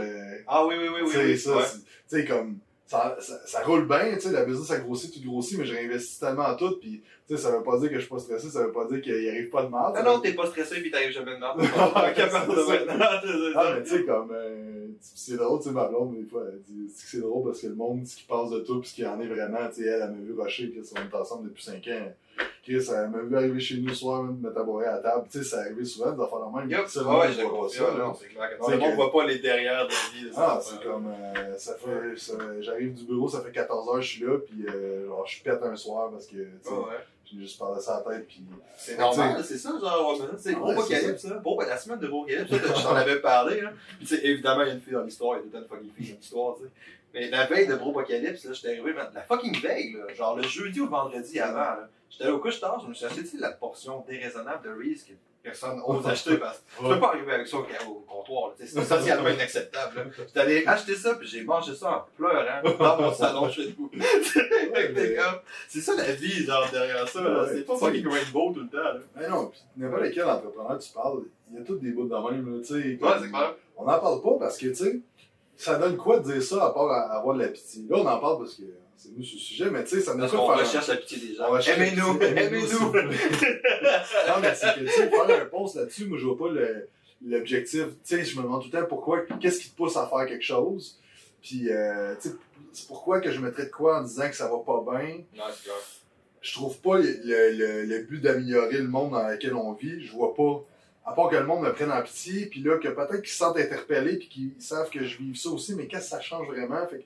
Ah oui, oui, oui, oui. oui. ça, ouais. c'est- tu sais, comme, ça, ça, ça roule bien, tu sais, la business a grossi, tout grossit, mais je réinvestis tellement en tout, puis, tu sais, ça veut pas dire que je suis pas stressé, ça veut pas dire qu'il arrive pas de mal. Ah non, t'es pas stressé pis t'arrives jamais de c'est Ah, mais tu sais, comme, euh, c'est drôle, tu sais, ma blonde, des fois, elle dit c'est que c'est drôle parce que le monde, ce qui passe de tout, pis ce qui en est vraiment, tu sais, elle, elle m'a vu rusher, Chris, on est ensemble depuis 5 ans. Chris, elle m'a vu arriver chez nous le soir, me mettre à boire à la table, tu sais, ça arrivé souvent, des affaires même. Yup. Ça, Ouais, pas confirme. ça. Non, c'est clair. que C'est Le monde voit pas les derrière de la vie. Ah, c'est comme, euh, ça fait, j'arrive du bureau, ça fait 14 heures, je suis là, puis euh, genre, je pète un soir parce que, tu sais, Ouais, ouais. J'ai juste parlé ça la tête, puis C'est normal, c'est ça, genre, ouais, c'est gros apocalypse, ça. Bon, ben, la semaine de gros apocalypse, je t'en avais parlé, là. Puis, tu sais, évidemment, il y a une fille dans l'histoire, il y a tout le temps une fucking fille dans l'histoire, tu sais. Mais la veille de gros apocalypse, là, j'étais arrivé, la fucking veille, là, genre le jeudi ou le vendredi avant, là. J'étais allé au couche tard, je me suis acheté, la portion déraisonnable de Reese que personne ose acheter parce que tu peux pas arriver avec ça au, comptoir, c'est socialement inacceptable. J'étais allé acheter ça, puis j'ai mangé ça en pleurant dans mon salon chez nous. C'est ça la vie, genre, derrière ça. Ouais. C'est pas fucking rainbow tout le temps, là. Mais non, puis n'importe quel entrepreneur tu parles, il y a tous des bouts de même, là. Ouais, clair. On n'en parle pas parce que, tu sais, ça donne quoi de dire ça à part à- avoir de la pitié? Là, on en parle parce que c'est nous ce sujet, mais tu sais, ça me fait qu'on faire. recherche la pitié des gens. On Aimez-nous, aimez-nous. non, mais c'est que, tu sais, faire un post là-dessus, moi, je vois pas le- l'objectif. Tu sais, je me demande tout le temps pourquoi, qu'est-ce qui te pousse à faire quelque chose? Puis, euh, tu sais, c'est pourquoi que je mettrais de quoi en disant que ça va pas bien? Non, c'est clair. je trouve pas le, le, le but d'améliorer le monde dans lequel on vit. Je vois pas. À part que le monde me prenne en pitié, puis là, que peut-être qu'ils se sentent interpellés, puis qu'ils savent que je vive ça aussi, mais qu'est-ce que ça change vraiment? Fait que,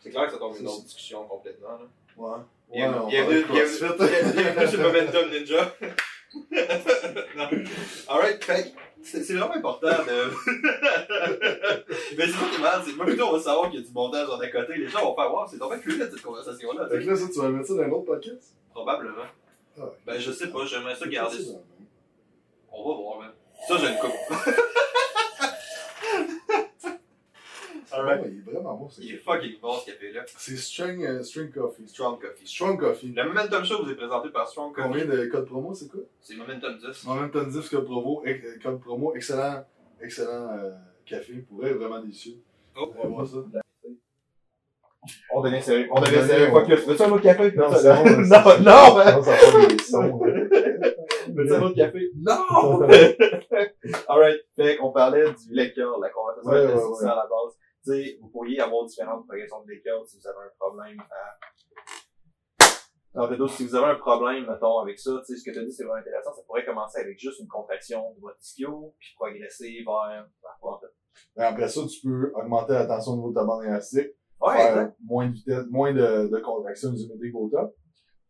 C'est clair que ça tombe une autre discussion complètement. Là. ouais. Bienvenue, sur Momentum Ninja. Alright, fait c'est vraiment important de. Mais c'est pas qui est mal, c'est moi plutôt on va savoir qu'il y a du montage en à côté. Les gens vont faire voir, c'est dommage fluide cette conversation-là. Fait que là, ça, tu vas mettre ça dans un autre podcast? Probablement. Ah, Ben je sais pas, j'aimerais ça garder ça. ça. On va voir, man. Ça, j'ai une coupe. Il est vraiment bon, Il est fucking bon ce café-là. C'est String, euh, String Coffee. Strong Coffee. Strong Coffee. Le Momentum Show vous est présenté par Strong Coffee. Combien de codes promo, c'est quoi? C'est Momentum 10. En même temps, 10 codes promo, euh, code promo, excellent, excellent euh, café, pour être vraiment délicieux. Oh. On va voir ça. On devient sérieux. On devient sérieux. Focus. Veux-tu un autre café? Non, Non, ça- ça- non, hein. ça fait des sons. Veux-tu un autre café? Non! Alright. Fait qu'on parlait du lecture, la conversation Ouais, ouais, ouais. à la base. Tu sais, vous pourriez avoir différentes progressions de lecture si vous avez un problème à... Alors, si vous avez un problème, mettons, avec ça, ce que tu as dit, c'est vraiment intéressant. Ça pourrait commencer avec juste une contraction de votre ischio, puis progresser vers, vers quoi, en fait? Mais après ça, tu peux augmenter la tension au niveau de ta bande élastique. Ouais, faire moins de vitesse, moins de, de contraction isométrique au top.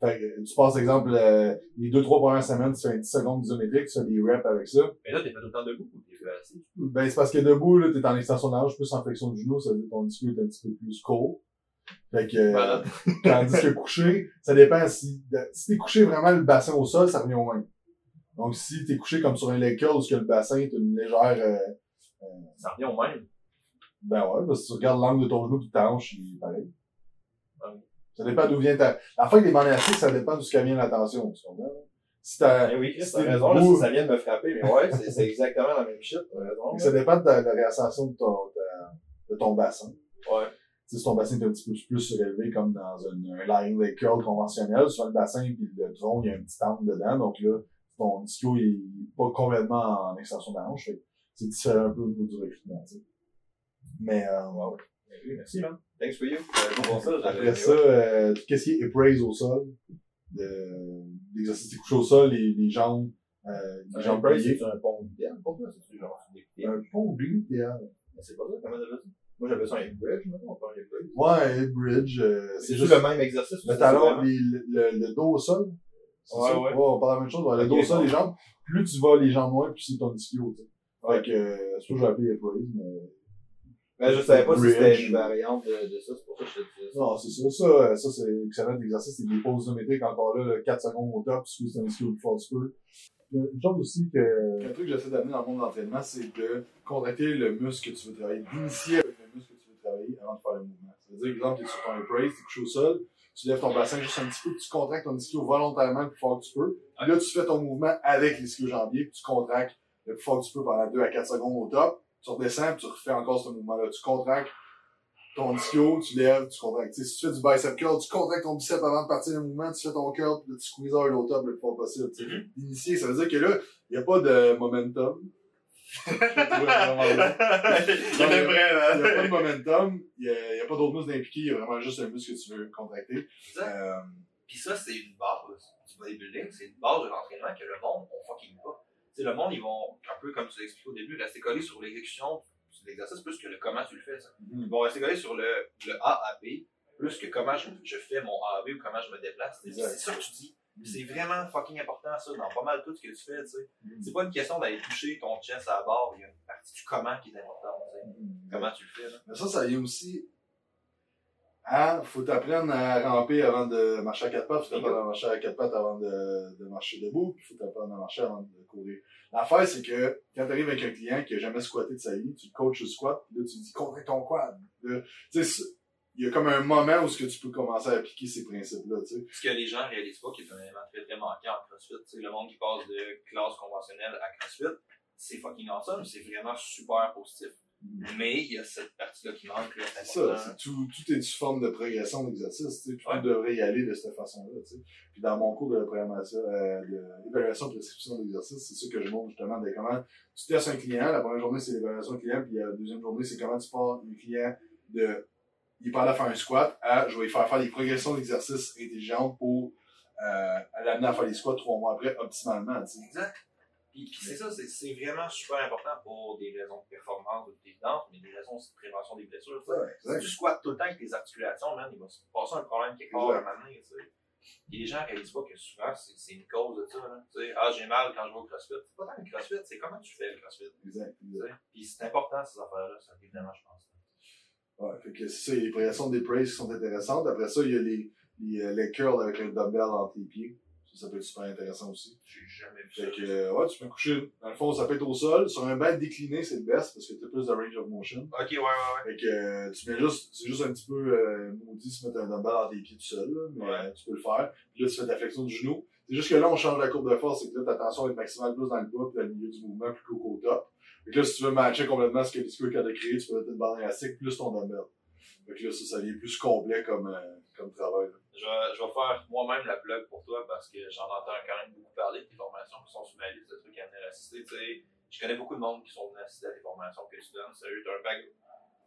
Fait que tu passes, exemple, euh, les deux, trois premières semaines, tu fais un 10 secondes isométrique, tu fais des reps avec ça. Mais là, t'es pas tout le temps debout ou t'es assis? Ben, c'est parce que debout, là, t'es en extension de hanche, plus en flexion du genou, ça veut dire que ton disque est un petit peu plus court. Fait que, euh, Voilà. tandis que couché, ça dépend si, de- si t'es couché vraiment le bassin au sol, ça revient au même. Donc, si t'es couché comme sur un leg curl, où que le bassin est une légère, euh, Ça revient au même. Ben ouais, parce que tu regardes l'angle de ton genou et ta hanche, il est pareil. Ça dépend d'où vient ta... La fin des bandes élastiques, ça dépend d'où vient la tension, tu comprends? Si t'as... Eh oui, Chris, c'est t'as raison, là, beau. ça, vient de me frapper, mais ouais, c'est c'est exactement la même shit, t'as raison. Ça dépend de la, la réascension de ton, de, de ton bassin. Ouais. Si ton bassin est un petit peu plus surélevé, comme dans un, un lying leg curl conventionnel, souvent le bassin et le tronc, il y a un petit angle dedans, donc là, ton il est pas complètement en extension de la hanche, fait que c'est différent un peu au niveau du recrutement, tu sais. Mais, euh, ouais. Oui, Merci, man. Thanks for you. Euh, pour ça, Après ça, euh, tout ce qui est appraise au sol, de, l'exercice couché au sol, les, les jambes, euh, les Un jambes pliées. c'est un pont idéal pour toi, c'est genre des. Un pont idéal. Mais c'est pas ça, comment t'appelles ça? Moi, j'appelle ça un hip bridge, maintenant, on parle un hip bridge. Ouais, hip bridge, euh, C'est juste le même exercice. le talon, les- le, le, le dos au sol? C'est Ouais, ça? ouais. on parle de la même chose. ouais, le dos au sol, bon. les jambes. Plus tu vas les jambes loin, plus c'est ton ischio, tu sais. Fait que, euh, ça que j'ai appelé hip raise, mais Ben, je savais pas si c'était une variante de, de ça, c'est pour ça que je te disais ça. Non, c'est ça. Ça, euh, ça c'est excellent exercice. C'est des pauses isométriques encore là, là, 4 secondes au top, tu ton ischio le plus fort que tu peux. Il y a Une chose aussi que. Un truc que j'essaie d'amener dans le monde de l'entraînement, c'est de contracter le muscle que tu veux travailler, d'initier avec le muscle que tu veux travailler avant de faire le mouvement. Ça veut dire, exemple, tu es sur ton hip raise, tu es couché au sol, tu lèves ton bassin juste un petit peu, puis tu contractes ton ischio volontairement le plus fort que tu peux. Là, tu fais ton mouvement avec l'ischio jambier, puis tu contractes le plus fort que tu peux pendant 2 à 4 secondes au top. Tu redescends, puis tu refais encore ce mouvement-là. Tu contractes ton ischio, tu lèves, tu contractes. Si tu fais du bicep curl, tu contractes ton bicep avant de partir le mouvement, tu fais ton curl, puis tu squeezes un au top le plus fort possible. tu sais. Mhm. Initier, ça veut dire que là, il n'y a pas de momentum. Il n'y a pas de momentum, il n'y a, a pas d'autres muscles impliqués, il y a vraiment juste un muscle que tu veux contracter. Euh, Puis ça, c'est une base du bodybuilding, c'est une base de l'entraînement que le monde, on fucking pas. Sais, le monde, ils vont, un peu comme tu l'expliquais au début, rester collés sur l'exécution de l'exercice plus que le comment tu le fais. ça. Ils vont rester collés sur le, le A à B plus que comment je, je fais mon A à B ou comment je me déplace. C'est ça que tu dis. C'est vraiment fucking important, ça, dans pas mal tout ce que tu fais, tu sais. C'est pas une question d'aller toucher ton chest à la barre, il y a une partie du comment qui est importante, tu sais. Comment tu le fais, là. Mais ça, ça vient aussi à, faut t'apprendre à ramper avant de marcher à quatre pattes, faut t'apprendre à marcher à quatre pattes avant de, marcher debout, puis faut t'apprendre à marcher avant de courir. L'affaire, c'est que quand t'arrives avec un client qui a jamais squatté de sa vie, tu le coaches au squat, puis là, tu dis, contracte ton quad. Tu sais, c'est- il y a comme un moment où ce que tu peux commencer à appliquer ces principes-là, tu. Ce que les gens réalisent pas, qui est un élément très très manquant en CrossFit, tu sais, le monde qui passe de classe conventionnelle à CrossFit, c'est fucking awesome, c'est vraiment super positif. Mais il y a cette partie-là qui manque, c'est ça, tout, tout est sous forme de progression d'exercice, tu sais, puis Ouais. tout devrait y aller de cette façon-là, tu sais. Puis dans mon cours de programmation, euh, d'évaluation de prescription d'exercice, c'est ça que je montre justement, de comment tu testes un client, la première journée c'est l'évaluation client, puis la deuxième journée c'est comment tu pars un client de, il parle à faire un squat, à, je vais lui faire faire des progressions d'exercice intelligentes pour, euh, l'amener à faire des squats trois mois après, optimalement, tu sais. Exact. Puis, c'est ça, c'est vraiment super important pour des raisons de performance ou d'évidence, mais des raisons de prévention des blessures. Si tu squattes tout le temps avec tes articulations, man, il va se passer un problème quelque part à un moment donné. Et les gens réalisent pas que souvent, c'est une cause de ça. Tu sais, ah, j'ai mal quand je vais au CrossFit. C'est pas tant le CrossFit, c'est comment tu fais le CrossFit. Exact. Puis c'est important, ces affaires-là, ça, évidemment, je pense. Ouais, fait que c'est ça, les progressions des praise qui sont intéressantes. Après ça, il y a les, les, euh, les curls avec un dumbbell entre les pieds. Ça, peut être super intéressant aussi. J'ai jamais vu Fait ça. que, euh, ouais, tu peux coucher, dans le fond, ça peut être au sol. Sur un banc décliné, c'est le best parce que tu as plus de range of motion. Ok, ouais, ouais, ouais. Fait que, euh, tu mets juste, c'est juste un petit peu, euh, maudit se mettre un dumbbell entre les pieds tout seul, là, mais Ouais. euh, tu peux le faire. Puis là, tu fais ta flexion du genou. C'est juste que là, on change la courbe de force, c'est que là, ta tension est maximale plus dans le bas, puis dans le milieu du mouvement, plus qu'au top. Fait que là, si tu veux matcher complètement ce que capable de créer, tu peux mettre une barre élastique plus ton dumbbell. Fait que là, ça, ça devient plus complet comme, euh, comme travail. Je vais, je vais faire moi-même la plug pour toi parce que j'en entends quand même beaucoup parler des formations qui sont sur ma liste de trucs à venir assister. Tu sais, je connais beaucoup de monde qui sont venus assister à des formations que tu donnes. Sérieux, t'as un bac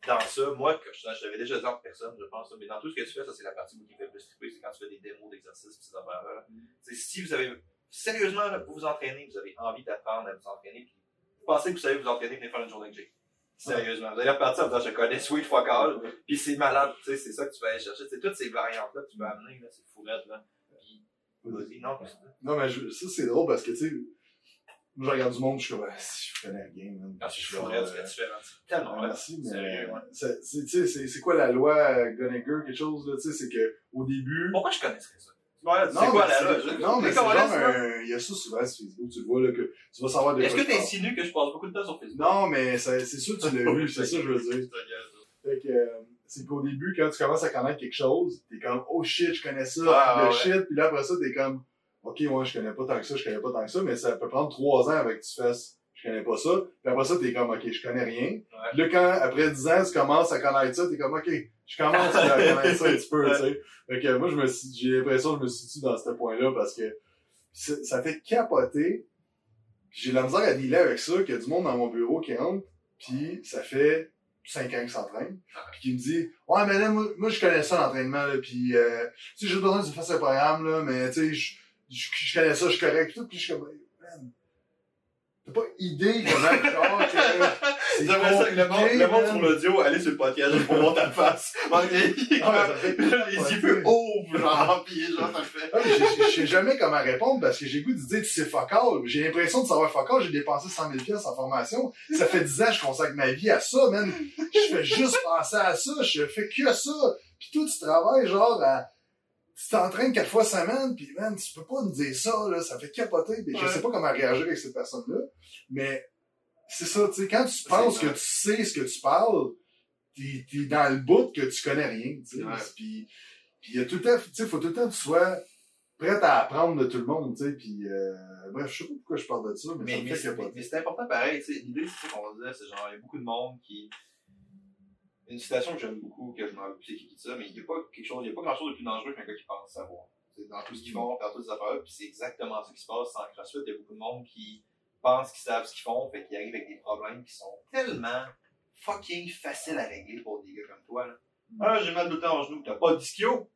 dans ça. Moi, que je, je l'avais déjà dit en personne, je pense, mais dans tout ce que tu fais, ça c'est la partie qui me fait le plus triper, c'est quand tu fais des démos d'exercices pis ces affaires-là. Sais, Si vous avez, sérieusement, là, vous vous entraînez, vous avez envie d'apprendre à vous entraîner, puis vous pensez que vous savez vous entraîner, venez faire une journée de Jake. Sérieusement. Vous allez repartir en disant, je connais Sweet Fuck All, puis c'est malade, tu sais, c'est ça que tu vas aller chercher. C'est toutes ces variantes-là que tu vas amener, là, c'est fourrette, là. Puis, vas-y, non. Non, mais je- ça, c'est drôle parce que, tu sais, moi, je regarde du monde, je suis comme, ah, si je connais rien, man. Ah, c'est Je fourrette, comme, c'est euh, différent. C'est tellement vrai. merci, mais Sérieux, ouais. c'est, tu sais, c'est, quoi la loi Gunniger, quelque chose, là, tu sais, c'est que, au début, Pourquoi je connaisserais ça? Ouais, c'est non, quoi mais la c'est- non, mais genre un, il y a ça souvent sur Facebook, tu le vois, là, que tu vas savoir de Est-ce que t'insinues que je passe beaucoup de temps sur Facebook? Non, mais c'est sûr que tu l'as vu, c'est ça que je veux dire. Fait que, euh, c'est qu'au début, quand tu commences à connaître quelque chose, t'es comme, oh shit, je connais ça, Ah, le ouais. shit, puis là, après ça, t'es comme, ok, ouais, je connais pas tant que ça, je connais pas tant que ça, mais ça peut prendre trois ans avec que tu fasses, je connais pas ça, puis après ça, t'es comme, ok, je connais rien. Puis là, quand, après dix ans, tu commences à connaître ça, t'es comme, ok, je commence à connaître ça un petit peu, tu sais. Fait que, moi, je me suis, j'ai l'impression que je me situe dans ce point-là, parce que ça, fait capoter, j'ai de la misère à dealer avec ça, qu'il y a du monde dans mon bureau qui entre, puis ça fait 5 ans qu'ils s'entraînent, puis qui me dit Ouais, mais là, moi, moi je connais ça l'entraînement, là, puis euh, tu sais, j'ai besoin que tu fasses un programme, là, mais tu sais, je, je, je connais ça, je suis correct, tout, puis je suis comme Man, T'as pas idée comment, genre, que c'est J'aimerais ça que le monde, le monde sur l'audio, allez sur le podcast pour voir ta face. Ah, les yeux ouvrent, genre, pis genre, ça fait. Ah, je, je sais jamais comment répondre parce que j'ai goût de dire tu sais fuck all. J'ai l'impression de savoir fuck all. J'ai dépensé 100 000 pièces en formation. Ça fait 10 ans que je consacre ma vie à ça, man. Je fais juste penser à ça. Je fais que ça. Puis toi, tu travailles genre à... Tu t'entraînes quatre fois semaine, puis man, tu peux pas me dire ça, là. Ça fait capoter. Puis je sais pas comment réagir avec cette personne-là. Mais c'est ça, tu sais, quand tu penses que tu sais ce que tu parles, t'es es dans le bout que tu connais rien, tu sais. Ouais. Puis il y a tout le temps, tu sais, faut tout le temps que tu sois prêt à apprendre de tout le monde, tu sais, puis euh, bref, je sais pas pourquoi je parle de ça, mais, Mais, mais, fait c'est- capoter. mais c'est important pareil, tu sais, l'idée c'est qu'on disait, c'est genre, il y a beaucoup de monde qui. Une citation que j'aime beaucoup, que je m'en rappelle plus c'est qui dit ça, mais il n'y a pas quelque chose, il y a pas grand chose de plus dangereux qu'un gars qui pense savoir. C'est dans tout ce qu'ils font, dans toutes ces affaires puis c'est exactement ça qui se passe en CrossFit. Il y a beaucoup de monde qui pensent qu'ils savent ce qu'ils font, fait qu'ils arrivent avec des problèmes qui sont tellement fucking faciles à régler pour des gars comme toi, là. Ah, j'ai mal de temps en genou, t'as pas d'ischio?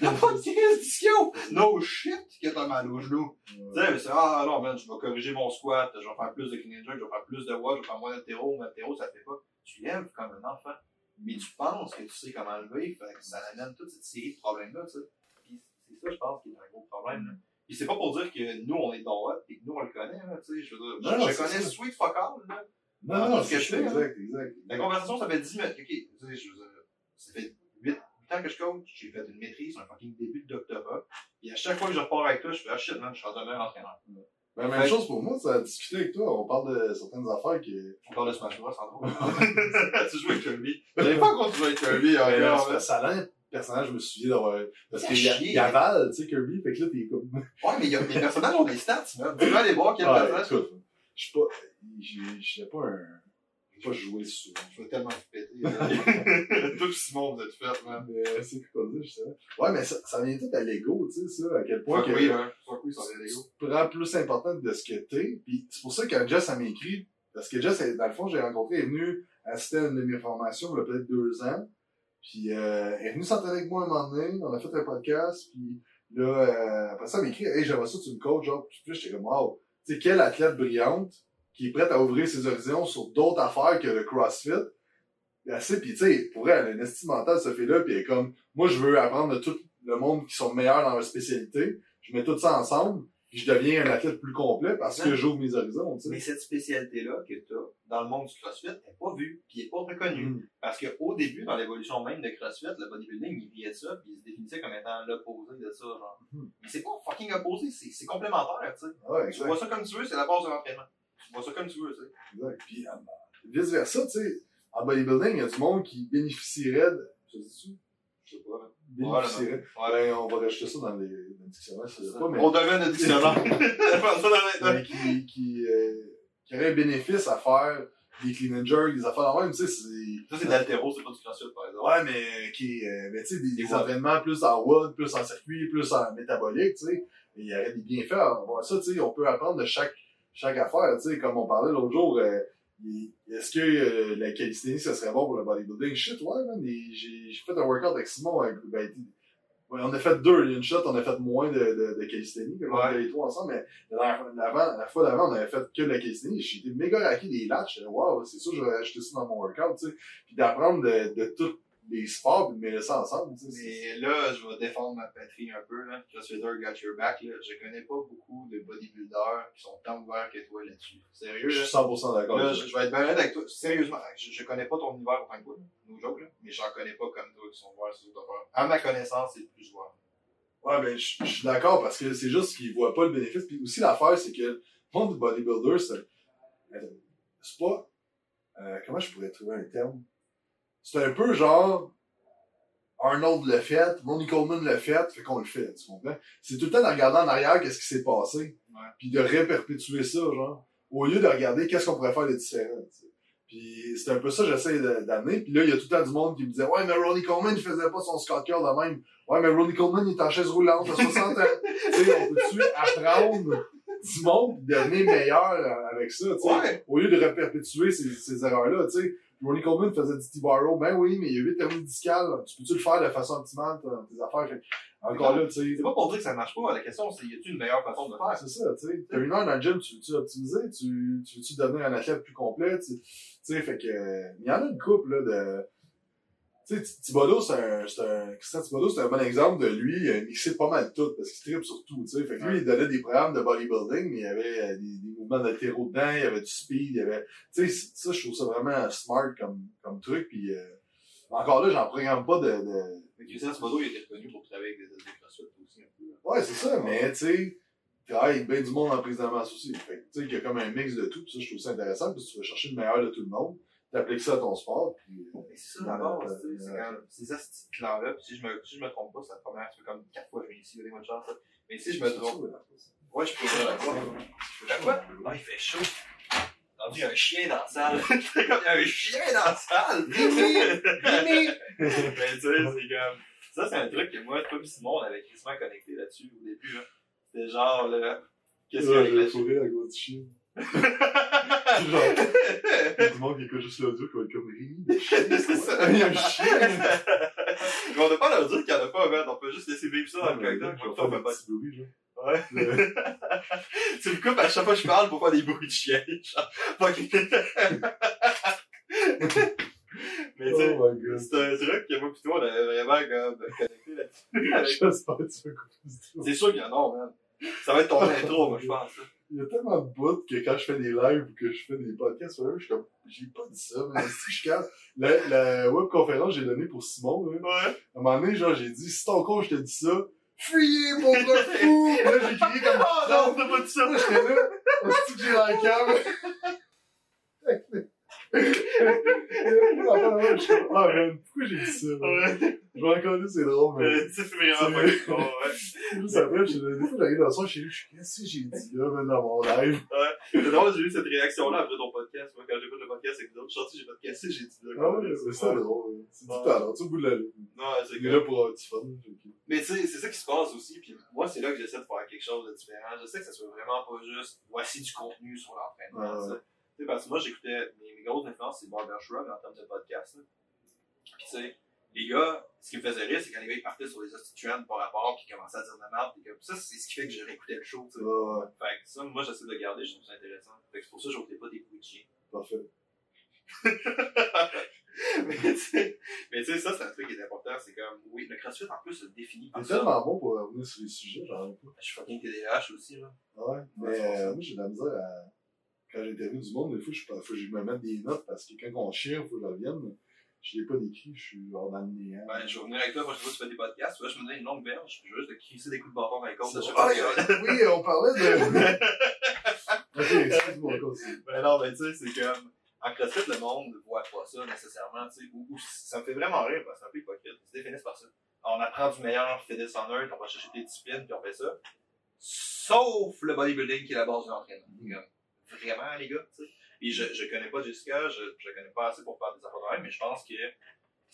T'as pas de d'ischio? No shit que t'as mal au genou. Tu sais, c'est, ah non, man, je vais corriger mon squat, je vais faire plus de clean and jerk, je vais faire plus de watts, je vais faire moins d'altéro, mais ça fait pas. Tu lèves comme un enfant. Mais tu penses que tu sais comment fait que ça amène toute cette série de problèmes-là, tu sais. Puis c'est ça, je pense, qui est un gros problème, là. Puis c'est pas pour dire que nous, on est dans hot et que nous, on le connaît, là, tu sais. Je veux dire, Non, je, non, je connais ça. Sweet Fuck All, là. Non, non, ce que je fais, exact, exact. La conversation, ça fait 10 minutes. Ok, tu sais, je veux dire, ça fait 8, ans que je coach, j'ai fait une maîtrise, un fucking début de doctorat. Et à chaque fois que je repars avec toi, je fais, ah shit, man, je suis un meilleur entraîneur. Ben, même Fait- chose pour moi, ça a discuté avec toi, on parle de certaines affaires qui... On parle de Smash Bros, en gros. tu joues avec Kirby. J'avais pas encore joué avec Kirby, c'est- ça a l'air personnage, je me souviens d'avoir... Parce qu'il y, y a. Val, tu sais, Kirby, fait que là, t'es comme... Ouais, mais il y a, les personnages ont des stats, man. Tu peux aller voir quel personnage. je suis pas... j'ai- Je sais pas un... Je pas jouer souvent. Je vais tellement te péter. Toi Simon, vous êtes fait, man. Mais euh, c'est quoi dire, justement. Ouais, mais ça, ça vient tout à l'ego, tu sais, ça, à quel point Fuck que oui, hein. Oui, ça Lego. tu prends plus important de ce que t'es. Puis c'est pour ça que Jess, elle m'écrit, parce que Jess, elle- dans le fond, j'ai rencontré, elle est venue assister à une de mes formations, il y a peut-être deux ans. Puis euh, elle est venue s'entraîner avec moi un moment donné, on a fait un podcast, puis là, euh, après ça, elle m'écrit, hey, j'aimerais ça, tu me coaches, genre, puis puis j'étais comme, wow, tu sais, quelle athlète brillante qui est prête à ouvrir ses horizons sur d'autres affaires que le CrossFit. Elle sait, puis tu sais, pour elle, elle a une estime mentale, ce fait-là, puis elle est comme, moi, je veux apprendre de tout le monde qui sont meilleurs dans leur spécialité, je mets tout ça ensemble, puis je deviens un athlète plus complet parce que j'ouvre mes horizons, tu sais. Mais cette spécialité-là que tu as dans le monde du CrossFit n'est pas vue, puis n'est pas reconnue. Mm. Parce qu'au début, dans l'évolution même de CrossFit, le bodybuilding, il vivait de ça, puis il se définissait comme étant l'opposé de ça, genre. Mhm. Mais c'est pas fucking opposé, c'est complémentaire, tu sais. Ouais, Tu vois ça comme tu veux, c'est la base de l'entraînement. Tu vois ça comme tu veux, tu sais. exact. Puis, euh, vice versa, tu sais, en bodybuilding, il y a du monde qui bénéficierait de, je dis Je sais pas. bénéficierait. Ouais. Ben, on va rajouter ça dans les, dans le dictionnaire, je sais pas, mais, On devient le dictionnaire. Mais qui, qui, euh, qui aurait un bénéfice à faire des clean and jerk, des affaires de même, tu sais, c'est... Ça, c'est de l'altéro, c'est pas du crossfit, par exemple. Ouais, mais, qui, euh, mais tu sais, des, des entraînements plus en wood, plus en circuit, plus en métabolique, tu sais. Il y aurait des bienfaits à voir ça, tu sais. On peut apprendre de chaque, chaque affaire, tu sais. Comme on parlait l'autre jour, euh, est-ce que euh, la calisthénie, ça serait bon pour le bodybuilding? Shit, ouais, man. J'ai fait un workout avec Simon. ben, ouais, on a fait deux, une shot, on a fait moins de, de, de calisthénie que on a Ouais. fait les trois ensemble, mais la, la, la fois d'avant, on avait fait que de la calisthénie. J'ai été méga raqué des latches. Waouh, c'est sûr, j'aurais acheté ça dans mon workout, tu sais. Puis d'apprendre de, de tous les sports, mêler ça ensemble, tu sais. c'est- Mais là, je vais défendre ma patrie un peu, là. CrossFitter got your back, là. Je connais pas beaucoup de bodybuilders qui sont tant ouverts que toi là-dessus. Sérieux, Je suis 100% d'accord. Là, je, vais être bien avec toi. Sérieusement, je, je connais pas ton univers autant que toi. No joke, là. Mais j'en connais pas comme toi qui sont ouverts sur d'autres affaires. À ma connaissance, c'est plus ouvert. Ouais, ben, je, je suis d'accord parce que c'est juste qu'ils voient pas le bénéfice. Puis aussi, l'affaire, c'est que le monde du bodybuilder, c'est, c'est pas, euh, comment je pourrais trouver un terme? C'est un peu genre, Arnold l'a fait, Ronnie Coleman l'a fait, fait qu'on le fait, tu comprends? C'est tout le temps de regarder en arrière qu'est-ce qui s'est passé. Puis de réperpétuer ça, genre. Au lieu de regarder qu'est-ce qu'on pourrait faire de différent, tu sais. Puis c'est un peu ça que j'essaie d'amener. Puis là, il y a tout le temps du monde qui me disait Ouais, mais Ronnie Coleman, il faisait pas son Scott curl de même. Ouais, mais Ronnie Coleman, il est en chaise roulante à 60 ans. tu sais, on peut-tu apprendre du monde pis devenir meilleur avec ça, tu sais? Ouais. Au lieu de réperpétuer ces, ces erreurs-là, tu sais. Ronnie Coleman faisait du T-Barrow. Ben oui, mais il y a 8 hernies discales. Tu peux-tu le faire de façon optimale, dans tes affaires? Encore là, tu sais. C'est pas pour dire que ça marche pas. La question, c'est y a-tu une meilleure façon de le faire? C'est ça, tu sais. T'as une heure dans le gym, tu veux-tu optimiser? Tu, tu veux-tu devenir un athlète plus complet? Tu sais, fait que, il y en a une couple, là, de, tu sais, Thibodeau, c'est un, un, Christian Thibodeau, c'est un bon exemple de lui, il sait pas mal tout, parce qu'il tripe sur tout, tu sais. Fait que lui, il donnait des programmes de bodybuilding, mais il y avait euh, des mouvements d'altéro dedans, il y avait du speed, il y avait, tu sais, c'est- ça, je trouve ça vraiment smart comme, comme truc, puis euh, encore là, j'en programme pas de, de, Mais Christian Thibodeau, il était reconnu pour travailler avec des athlètes de aussi un peu. là. Ouais, c'est ça, mais tu sais, tu travailles avec bien du monde en prise de masse aussi. Fait que tu sais, qu'il y a comme un mix de tout, puis ça, je trouve ça intéressant, parce que tu vas chercher le meilleur de tout le monde, t'appliques ça à ton sport, puis... euh, Mais c'est ça la base, tu sais, c'est quand c'est ça, ce petit clan-là, puis si je me, si je me trompe pas, c'est la première, fait comme quatre fois que je viens ici, donnez-moi une chance, là. Mais si je me trompe, ouais, je peux vous T'as quoi? Ah, il fait chaud. J'ai entendu un chien dans la salle. C'est comme, il y a un chien dans la salle! Mais tu sais, c'est comme, ça, c'est un truc que moi, toi et Simon, on avait quasiment connecté là-dessus au début, là. C'était genre, là, qu'est-ce qu'il y a avec la chien? sourire à cause du chien. Genre, tout le monde qui écoute juste l'audio, qui va être comme Rémi, C'est ça. Il y a un chien! Mais on n'a pas leur dire qu'il n'y en a pas, man. On peut juste laisser vivre ça dans le vais On faire fait des pas petits bruits, genre. Ouais. Tu me coupes à chaque fois que je parle pour faire des bruits de chien. Mais tu sais, Oh god. c'est un truc que moi pis toi, on avait vraiment comme connecté là-dessus. J'espère que tu couper ça. C'est sûr qu'il y en a, man. Ça va être ton intro, moi, je pense. là. Il y a tellement de bouts que quand je fais des lives ou que je fais des podcasts, je suis comme, j'ai pas dit ça, mais si je casse. La, la webconférence que j'ai donnée pour Simon, là, Ouais. à un moment donné, genre, j'ai dit, si ton coach te dit ça, fuyez, mon de fou! Puis là, j'ai crié comme, Oh non, t'as pas dit ça! Là, j'étais là, est-ce que j'ai la cam? Ah, man, pourquoi j'ai dit ça? Ouais. Je encore dire, c'est drôle, mais. Euh, C'est pas C'est- bon, ouais. Juste après, je, des fois, j'arrive dans le soir, je suis qu'est-ce que j'ai dit là, man, dans mon live? C'est drôle, j'ai eu cette réaction-là après ton podcast. Moi, quand fait le podcast avec d'autres, je suis sorti, j'ai fait casser, j'ai dit là. Ah ouais, c'est ça, drôle. C'est du talent, tu au bout de la ligne. Non, c'est là pour avoir du fun. Mais tu sais, c'est ça qui se passe aussi. Puis moi, c'est là que j'essaie de faire quelque chose de différent. Je sais que ça soit vraiment pas juste voici du contenu sur l'entraînement. Sais, parce que moi, j'écoutais mes, mes grosses influences, c'est Barber Shrug en termes de podcast. là. Puis tu sais, les gars, ce qui me faisait rire, c'est quand les gars ils partaient sur les trends par rapport, puis ils commençaient à dire de la merde. puis comme ça, c'est ce qui fait que je réécoutais le show. tu sais. Ouais, Fait que ça, moi, j'essaie de le garder, je trouve ça intéressant. Fait que c'est pour ça que j'ôtais pas des bruits de chien. parfait. mais tu sais, ça, c'est un truc qui est important. C'est comme, oui, le CrossFit en plus se définit T'es par ça. tellement bon pour revenir sur les sujets, pas. Je suis fucking TDAH aussi, là. Ouais, mais euh, moi, j'ai de la misère à. Quand j'interviewe du monde, des fois, je, faut que je me mette des notes parce que quand on chire, il faut que je revienne. Je l'ai pas décrit, je suis hors dans le néant. Ben, je vais venir avec toi, moi, je vois que tu fais des podcasts, tu vois, je me donne une longue verge, je veux juste te crisser des coups de bâton de chaque Ah, oui, on parlait de. ok, excuse-moi, continue. Ben non, ben tu sais, c'est comme, en CrossFit, le monde ne voit pas ça nécessairement, tu sais, ou, ou ça me fait vraiment rire, parce que c'est un peu hypocrite, ils se définissent par ça. On apprend du meilleur fitness en un, on va chercher des disciplines, puis on fait ça. Sauf le bodybuilding qui est la base de l'entraînement. Vraiment, les gars, tu sais. Puis je, je connais pas Jessica, je, je connais pas assez pour faire des affaires de mais je pense que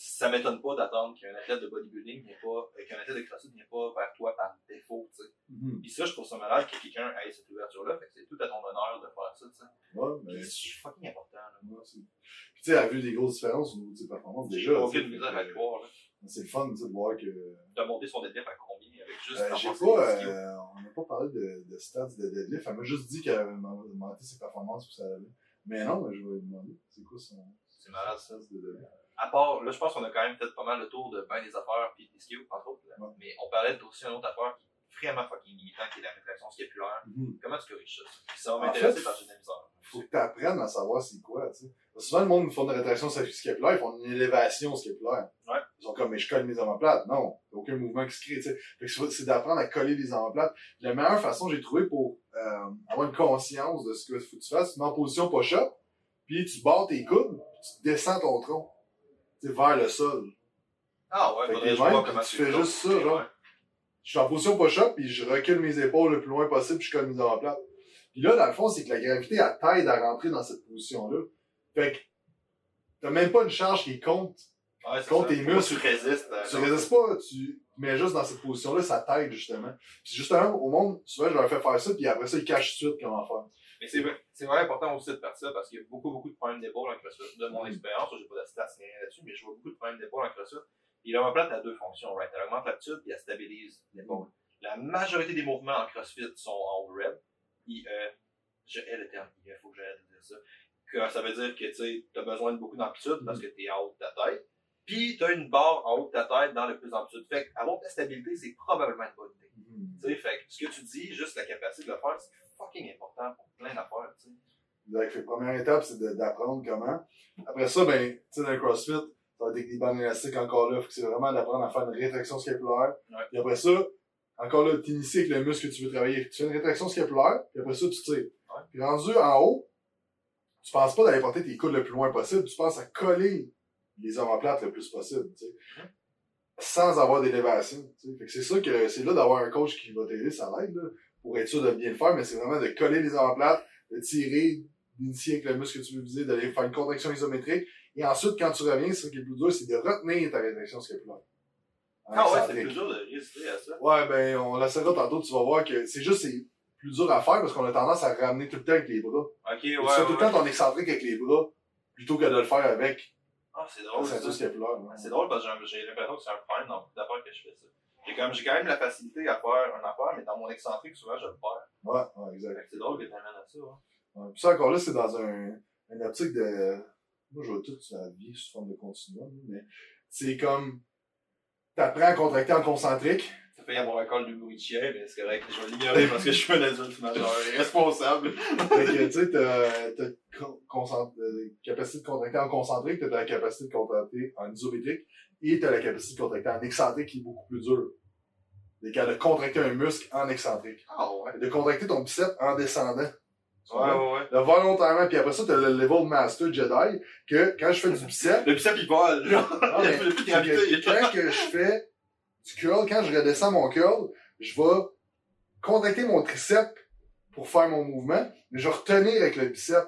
ça m'étonne pas d'attendre qu'un athlète de bodybuilding vienne pas, euh, qu'un athlète de crossfit vienne pas vers toi par défaut, tu sais. Mhm. Puis ça, je trouve ça malade que quelqu'un ait cette ouverture-là, fait que c'est tout à ton honneur de faire ça, tu sais. Ouais, mais. C'est fucking important, là. Ouais, Puis tu sais, elle a vu des grosses différences au niveau de ses performances. J'ai Déjà, aucune tu sais, misère à le voir, là. c'est le fun tu sais, de voir que. De monter son deadlift à combien? Avec juste Euh, j'ai pas, euh, on n'a pas parlé de, de stats de deadlift. Elle m'a juste dit qu'elle avait augmenté ses performances pour ça allait. Mais non, mais je vais lui demander. C'est quoi son C'est malade. stats de deadlift? À part, là, je pense qu'on a quand même fait pas mal le tour de bien des affaires puis des skills, entre autres. Ouais. Mais on parlait aussi d'une autre affaire qui est vraiment fucking limitant, qui est la rétraction scapulaire. Mhm. Comment tu corriges ça? Ça va m'intéresser parce que j'ai de la misère. Faut que tu apprennes à savoir c'est quoi, tu sais. Parce que souvent, le monde font une rétraction scapulaire, ils font une élévation scapulaire. Ouais. Ils sont comme, mais je colle mes omoplates. Non, il a aucun mouvement qui se crée, tu sais. C'est d'apprendre à coller les omoplates. La meilleure façon, j'ai trouvé, pour euh, avoir une conscience de ce que faut que tu fasses, tu mets en position push-up, puis tu barres tes coudes, puis tu descends ton tronc, tu vers le sol. Ah ouais, Fait que je même, tu fais juste ça, genre. Je suis en position push-up, puis je recule mes épaules le plus loin possible, puis je colle mes omoplates. Puis là, dans le fond, c'est que la gravité, elle t'aide à rentrer dans cette position-là. Fait que t'as même pas une charge qui compte. Ouais, c'est Contre ça. tes muscles. que Tu résistes. Tu résistes pas, tu mets juste dans cette position-là, ça t'aide, justement. Puis justement, au monde, souvent, je leur fais faire ça, puis après ça, ils cachent tout de suite comment faire. Mais c'est vrai- c'est vraiment important aussi de faire ça parce qu'il y a beaucoup, beaucoup de problèmes d'épaule en CrossFit. De mon Mhm. expérience, j'ai pas de stats ni rien là-dessus, mais je vois beaucoup de problèmes d'épaule en CrossFit. Puis l'omoplate a deux fonctions, right? Elle augmente l'aptitude puis elle stabilise l'épaule. La majorité des mouvements en CrossFit sont en overhead. IE, je hais le terme IE, faut que j'aille de dire ça. Que ça veut dire que tu as besoin de beaucoup d'amplitude parce que tu es en haut de ta tête. Puis tu as une barre en haut de ta tête dans le plus d'amplitude. Fait qu'avoir de la stabilité, c'est probablement une bonne idée. Sais, fait que ce que tu dis, juste la capacité de le faire, c'est fucking important pour plein d'affaires. Donc, fait, première étape, c'est d'apprendre comment. Après ça, ben, tu sais, dans le CrossFit, ça va être avec des bandes élastiques encore là. Fait que c'est vraiment d'apprendre à faire une rétraction scapulaire. Ouais. Puis après ça, encore là, t'inities avec le muscle que tu veux travailler. Tu fais une rétraction scapulaire, puis après ça, tu tires. Ouais. Puis rendu en haut, tu penses pas d'aller porter tes coudes le plus loin possible, tu penses à coller les omoplates le plus possible, tu sais. Ouais. Sans avoir d'élévation, tu sais. C'est ça que, c'est là d'avoir un coach qui va t'aider, ça l'aide, là, pour être sûr de bien le faire, mais c'est vraiment de coller les omoplates, de tirer, d'initier avec le muscle que tu veux viser, d'aller faire une contraction isométrique, et ensuite, quand tu reviens, ce qui est le plus dur, c'est de retenir ta rétraction scapulaire. Ah ouais, c'est plus dur de résister à ça. Ouais, ben, on l'essaiera tantôt, tu vas voir que c'est juste, c'est plus dur à faire parce qu'on a tendance à ramener tout le temps avec les bras. Ok, tu ouais. fais ouais, tout le temps ton excentrique avec les bras, plutôt que de le faire avec Ah, c'est la drôle. C'est drôle parce que j'ai- l'impression que c'est un problème dans beaucoup d'affaires que je fais ça. J'ai quand, même, j'ai quand même la facilité à faire un affaire, mais dans mon excentrique, souvent, je le perds. Ouais, ouais, exact. C'est drôle que t'amènes à ça. hein. Ouais. Puis ça, encore là, c'est dans un, une optique de, moi, je vois tout sur la vie sous forme de continuum, mais c'est comme, t'apprends à contracter en concentrique, Ça fait y avoir un col de chien, mais c'est correct. Je vais l'ignorer parce que je suis un adulte majeur responsable. Fait que, tu sais, t'as, concent- euh, capacité de contracter en concentrique, t'as la capacité de contracter en isométrique, et t'as la capacité de contracter en excentrique qui est beaucoup plus dur. T'es capable de contracter un muscle en excentrique. Ah ouais. De contracter ton biceps en descendant. Ouais, ouais, ouais. Volontairement, puis après ça, t'as le level master Jedi, que quand je fais du biceps, Le biceps, il vole, non, Il y mais, a plus de c'est gravité. que quand que je fais du curl, quand je redescends mon curl, je vais contracter mon triceps pour faire mon mouvement, mais je vais retenir avec le biceps.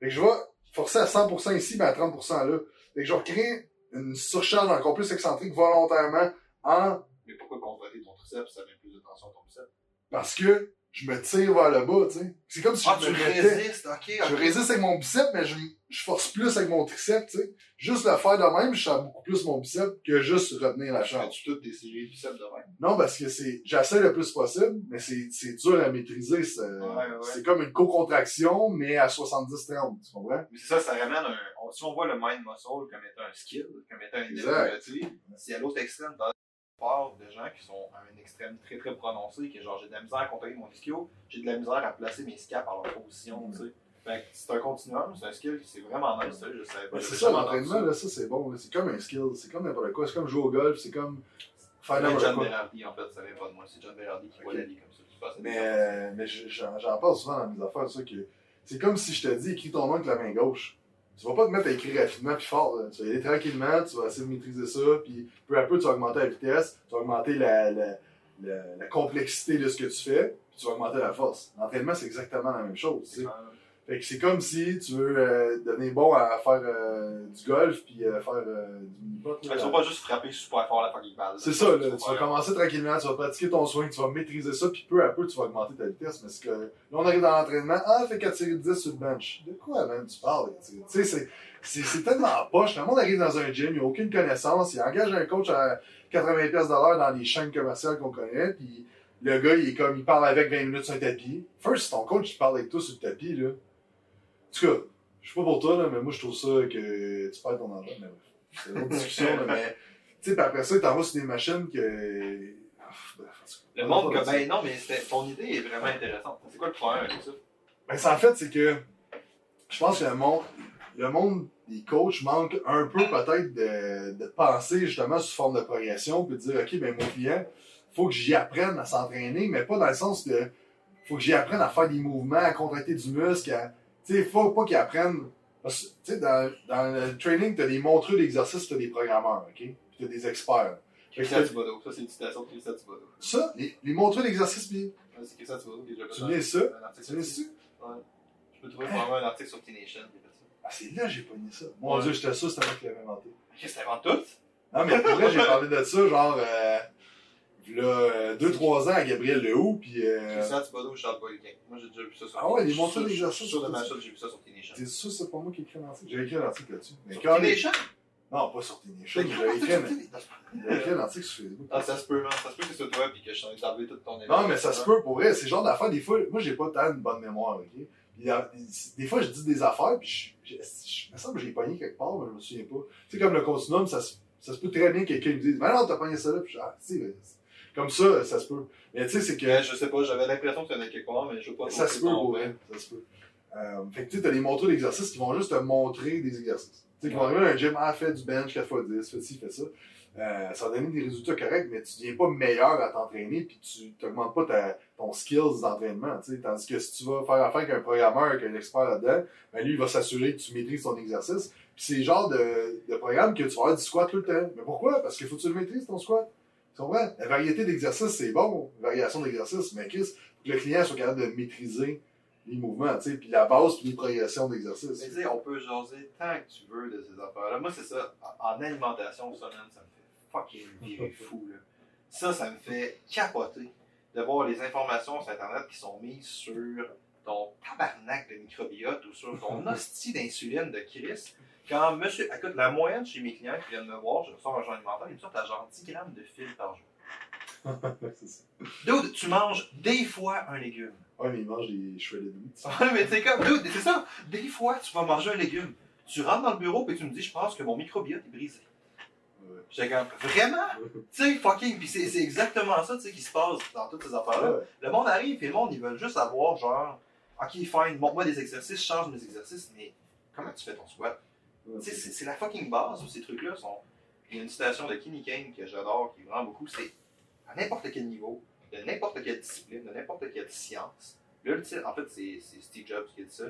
Fait que je vais forcer à 100% ici, mais à 30% là. Fait que je vais créer une surcharge encore plus excentrique volontairement en, Mais pourquoi contracter ton triceps, ça met plus de tension à ton biceps? parce que je me tire vers le bas, tu sais. C'est comme si Ah, je tu me résistes, ok. je résiste avec mon biceps, mais je, je force plus avec mon triceps, tu sais. Juste le faire de même, je sens beaucoup plus mon biceps que juste retenir la charge. Fais-tu toutes tes séries de biceps de même? Non, parce que c'est, j'essaie le plus possible, mais c'est, c'est dur à maîtriser. C'est, Ouais, ouais. c'est comme une co-contraction, mais à 70-30, tu comprends? Mais c'est ça, ça ramène un. si on voit le mind muscle comme étant un skill, comme étant un Exact. c'est à l'autre extrême, dans part de gens qui sont à un extrême très très prononcé, que genre j'ai de la misère à contrôler mon ischio, j'ai de la misère à placer mes scaps à leur position, tu sais. Fait que c'est un continuum, c'est un skill qui c'est vraiment nice, ça, je savais pas. J'avais c'est ça, l'entraînement, là, ça, c'est bon. C'est comme un skill, c'est comme n'importe quoi. C'est comme jouer au golf, c'est comme faire n'importe John. Berardi, en fait, ça vient pas de moi, c'est John Berardi qui voit la vie comme ça. Mais, euh, mais je- j'en, j'en parle souvent dans mes affaires, ça, que c'est comme si je te dis, écris ton nom avec la main gauche. Tu vas pas te mettre à écrire rapidement puis fort, là. Tu vas y aller tranquillement, tu vas essayer de maîtriser ça, puis peu à peu, tu vas augmenter la vitesse, tu vas augmenter la, la, la, la complexité de ce que tu fais, puis tu vas augmenter la force. L'entraînement, c'est exactement la même chose, tu sais. Fait que c'est comme si tu veux euh, devenir bon à faire euh, du golf puis euh, faire du mini-pot. Tu vas pas juste frapper super fort la fucking balle. C'est ça, là. Tu vas commencer tranquillement, tu vas pratiquer ton swing, tu vas maîtriser ça, puis peu à peu, tu vas augmenter ta vitesse. Mais c'est que là, on arrive dans l'entraînement, ah, fait 4 séries de 10 sur le bench. De quoi, même, tu parles? Tu sais, c'est, tellement poche. Le monde arrive dans un gym, il n'a aucune connaissance, il engage un coach à 80$ pièces de l'heure dans les chaînes commerciales qu'on connaît, puis le gars, il est comme, il parle avec 20 minutes sur un tapis. First, ton coach, il parle avec toi sur le tapis, là. En tout cas, je sais pas pour toi, là, mais moi, je trouve ça que tu perds ton argent, mais bref. C'est une autre discussion, là, mais, tu sais, après ça, il t'envoie sur des machines que, ah, bref, en tout cas. Le monde, que, ben non, mais ton idée est vraiment intéressante. C'est quoi le problème avec ça? Ben, c'est en fait, c'est que je pense que le monde, le monde des coachs manque un peu peut-être de, de penser justement sous forme de progression, puis de dire, OK, ben mon client, faut que j'y apprenne à s'entraîner, mais pas dans le sens de faut que j'y apprenne à faire des mouvements, à contracter du muscle, à, tu sais, faut pas qu'il apprenne. parce que, Tu dans, dans le training, t'as des montreux d'exercice, t'as des programmeurs, OK? Puis t'as des experts. Christian Thibodeau. Ça, c'est une citation de Christian Thibodeau. ça, les, les montreux d'exercice, puis Ouais, C'est Christian Thibodeau qui a déjà Tu lis ça? tu sais ça? Je peux trouver vraiment un article sur T-Nation. Ah, c'est là que j'ai pogné ça. Mon Ouais. dieu, j'étais sûr que c'était moi qui l'avais inventé. Qu'est-ce que t'inventes tout? Non, mais pour vrai, j'ai parlé de ça, genre, euh, là, 2-3 ans à Gabriel Lehoux, puis euh, Christian Thibodeau, Charles Poliquin. Moi, j'ai déjà vu ça sur Ah ouais, sûr- d'exercice, Je suis sûr de ma ça. j'ai vu ça sur T-Nation. c'est sûr, c'est pas moi qui ai écrit l'article. J'ai écrit un article là-dessus. Mais Sur quand? Non, pas sur Ténéchon, J'ai j'ai écrit, écrit j'ai écrit un article sur Facebook. Ah, ça se peut, man. Ça se peut que c'est toi puis que je t'en ai enlevé toute ton Non, mais ça se peut pour vrai. C'est genre d'affaires, des fois, moi, j'ai pas tant une bonne mémoire, ok? Puis, a- des fois, je dis des affaires, puis je, me semble que j'ai pogné quelque part, mais je me souviens pas. Tu sais, comme le continuum, ça, se- ça se peut très bien que quelqu'un me dise, mais non, t'as pogné ça là, puis je, ah, tu sais, comme ça, ça se peut. Mais tu sais, c'est que. Que, je sais pas, j'avais l'impression que t'en avais quelque part, mais je veux pas Ça se peut, vrai. Ça se peut. Euh, fait que tu sais, t'as des montreux d'exercices qui vont juste te montrer des exercices. Tu sais, qui vont arriver à un gym, ah, fais du bench 4x10, fais ci, fais ça. Euh, ça va donner des résultats corrects, mais tu deviens pas meilleur à t'entraîner, puis tu t'augmentes pas ta, ton skills d'entraînement. tu sais. Tandis que si tu vas faire affaire avec un programmeur, avec un expert là-dedans, ben lui, il va s'assurer que tu maîtrises ton exercice. Puis c'est le genre de, de programme que tu vas avoir du squat tout le temps. Mais pourquoi? Parce qu'il faut que tu le maîtrises, ton squat. Tu comprends? La variété d'exercices, c'est bon, variation d'exercices, mais Chris, le client soit capable de maîtriser les mouvements, tu sais, puis la base, puis les progressions Mais d'exercice. tu sais, on peut jaser tant que tu veux de ces affaires-là. Moi, c'est ça. En en alimentation, ça, ça me fait fucking virer fou, là. Ça, ça me fait capoter de voir les informations sur Internet qui sont mises sur ton tabarnak de microbiote ou sur ton hostie d'insuline de Chris. Quand monsieur, écoute, la moyenne chez mes clients qui viennent me voir, je sors un genre alimentaire, ils me sortent à genre 10 grammes de fil par jour. Dude, tu manges des fois un légume. Ouais, mais il mange des shredded wheat. Ouais, mais c'est comme, dude, c'est ça. Des fois, tu vas manger un légume. Tu rentres dans le bureau et tu me dis, je pense que mon microbiote est brisé. Ouais. J'étais comme, vraiment? Tu sais, fucking, puis c'est c'est exactement ça, tu sais, qui se passe dans toutes ces affaires-là. Ouais. Le monde arrive et le monde, ils veulent juste avoir, genre, ok, fine, montre-moi des exercices, change mes exercices, mais comment tu fais ton squat? Ouais. Tu sais, c'est la fucking base où ces trucs-là sont. Il y a une citation de Kenny Kane que j'adore, qui vraiment beaucoup, c'est à n'importe quel niveau, de n'importe quelle discipline, de n'importe quelle science, l'ultime, en fait, c'est Steve Jobs qui dit ça,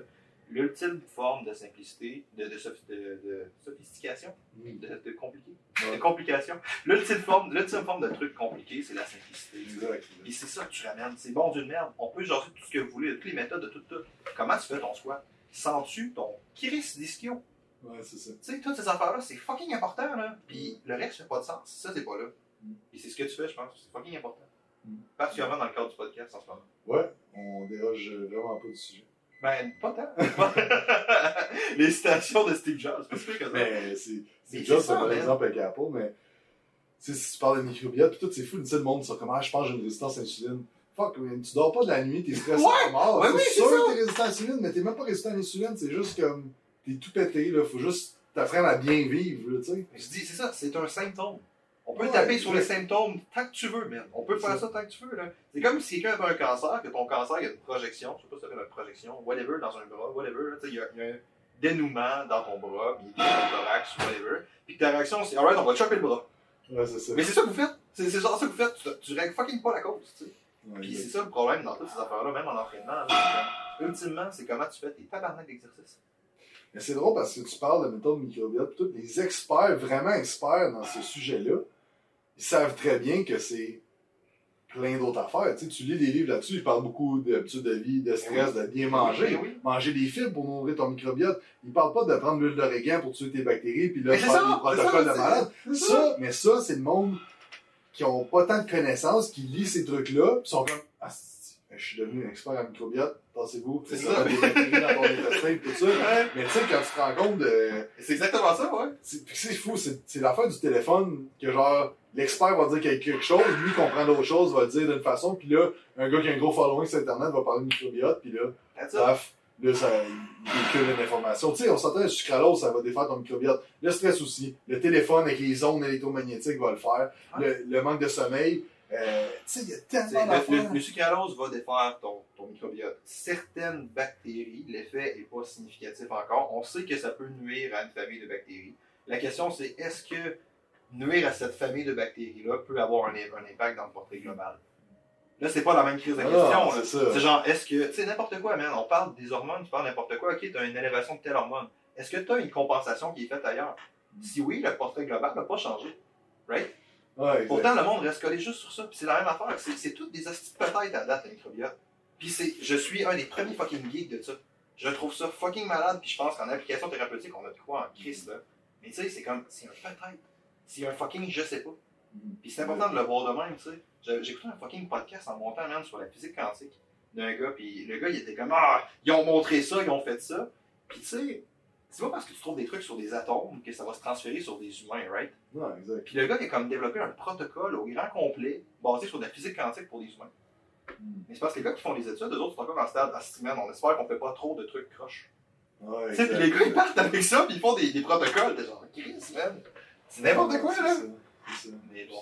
l'ultime forme de simplicité, de, de, sophi- de- de sophistication, de, compliqué, Ouais. de complication. L'ultime forme, l'ultime forme de truc compliqué, c'est la simplicité. Exact. Puis c'est ça que tu ramènes. C'est bon d'une merde. On peut jaser tout ce que vous voulez, toutes les méthodes de tout, tout. Comment tu fais ton squat? Sens-tu ton Chris d'ischio? Ouais, c'est ça. Tu sais, toutes ces affaires-là, c'est fucking important, là. Puis le reste fait pas de sens. Ça, c'est pas là. Mm. Puis c'est ce que tu fais, je pense. C'est fucking important. Mm. Particulièrement dans le cadre du podcast en ce moment. Ouais, on déroge vraiment pas du sujet. Ben, pas tant. les citations de Steve Jobs, c'est sûr que ça. Mais c'est Mais c'est ça, man. exemple avec Apple, mais tu sais, si tu parles de microbiote, pis tout, c'est fou, tu sais, le monde sur comment ah, je pense que j'ai une résistance à l'insuline. Fuck, man, tu dors pas de la nuit, t'es stressé à mort. ouais, c'est oui, c'est sûr ça. que t'es résistant à l'insuline, mais t'es même pas résistant à l'insuline, c'est juste comme, t'es tout pété, là, faut juste t'apprendre à bien vivre, là, tu sais. Je dis, c'est ça, c'est un symptôme. On peut Ouais, taper sur les symptômes tant que tu veux, man. On peut faire ça tant que tu veux, là. C'est comme si quelqu'un avait un cancer, que ton cancer, il y a une projection, je sais pas si ça s'appelle une projection, whatever, dans un bras, whatever, là, tu sais, il y, a- il y a un dénouement dans ton bras, puis dans ton thorax, whatever. Puis ta réaction, c'est, alright, on va te choper le bras. Ouais, c'est ça. Mais c'est ça que vous faites. C'est genre ça que vous faites. Tu, tu règles fucking pas la cause, tu sais. Ouais, Puis c'est ça le problème dans toutes ces affaires-là, même en entraînement. là, Ultimement, c'est comment tu fais tes tabarnak d'exercice. Mais c'est drôle parce que tu parles de méthode microbiote, les experts, vraiment experts dans ce sujet-là, ils savent très bien que c'est plein d'autres affaires. Tu, sais, tu lis des livres là-dessus, ils parlent beaucoup d'habitudes de vie, de stress, de bien manger. Oui. Manger des fibres pour nourrir ton microbiote. Ils parlent pas de prendre l'huile d'origan pour tuer tes bactéries, puis là, faire des protocoles ça, de malade. ça. Ça, mais ça, c'est le monde qui ont pas tant de connaissances, qui lit ces trucs-là, puis sont comme, ah, je suis devenu un expert en microbiote, pensez-vous, C'est ça. ça, des bactéries dans ton intestin, pis tout ça. Mais tu sais, quand tu te rends compte de, C'est exactement ça, ouais. c'est puis c'est fou, c'est l'affaire du téléphone que genre l'expert va dire quelque chose, lui comprend d'autres choses, va le dire d'une façon, puis là, un gars qui a un gros following sur internet va parler de microbiote, puis là, paf, là, ça, il véhicule une information. Tu sais, on s'entend, le sucralose, ça va défaire ton microbiote. Le stress aussi. Le téléphone avec les ondes électromagnétiques va le faire. Le, le manque de sommeil. Euh, tu sais, il y a C'est- tellement Le, le, d'affaires. le sucralose va défaire ton, ton microbiote. Certaines bactéries, l'effet n'est pas significatif encore. On sait que ça peut nuire à une famille de bactéries. La question, c'est est-ce que nuire à cette famille de bactéries-là peut avoir un, un impact dans le portrait global? Là, c'est pas la même crise de Ah, question. C'est genre, est-ce que, tu sais, n'importe quoi, man, on parle des hormones, tu parles n'importe quoi, ok, tu as une élévation de telle hormone. Est-ce que tu as une compensation qui est faite ailleurs? Si oui, le portrait global n'a pas changé. Right? Ouais. Pourtant, le monde reste collé juste sur ça. Puis c'est la même affaire. C'est, toutes des astuces peut-être à date, le microbiote. Puis c'est, je suis un des premiers fucking geeks de ça. Je trouve ça fucking malade. Puis je pense qu'en application thérapeutique, on a de quoi en crise, là. Mais tu sais, c'est comme, c'est un peut-être. C'est un fucking je sais pas. Puis c'est important de le voir de même, tu sais. Écouté un fucking podcast en montant, man, sur la physique quantique d'un gars. Puis le gars, il était comme, ah, ils ont montré ça, ils ont fait ça. Puis tu sais, c'est pas parce que tu trouves des trucs sur des atomes que ça va se transférer sur des humains, right? Non, exact. Puis le gars qui a comme développé un protocole au grand complet basé sur de la physique quantique pour les humains. Mais c'est parce que les gars qui font les études, eux autres sont encore en stade à semaine. On espère qu'on fait pas trop de trucs croches. Ouais, Tu sais, les gars ils partent avec ça, puis ils font des, des protocoles. T'es genre, Chris, man. C'est n'importe quoi, C'est là. ça. Mais bon.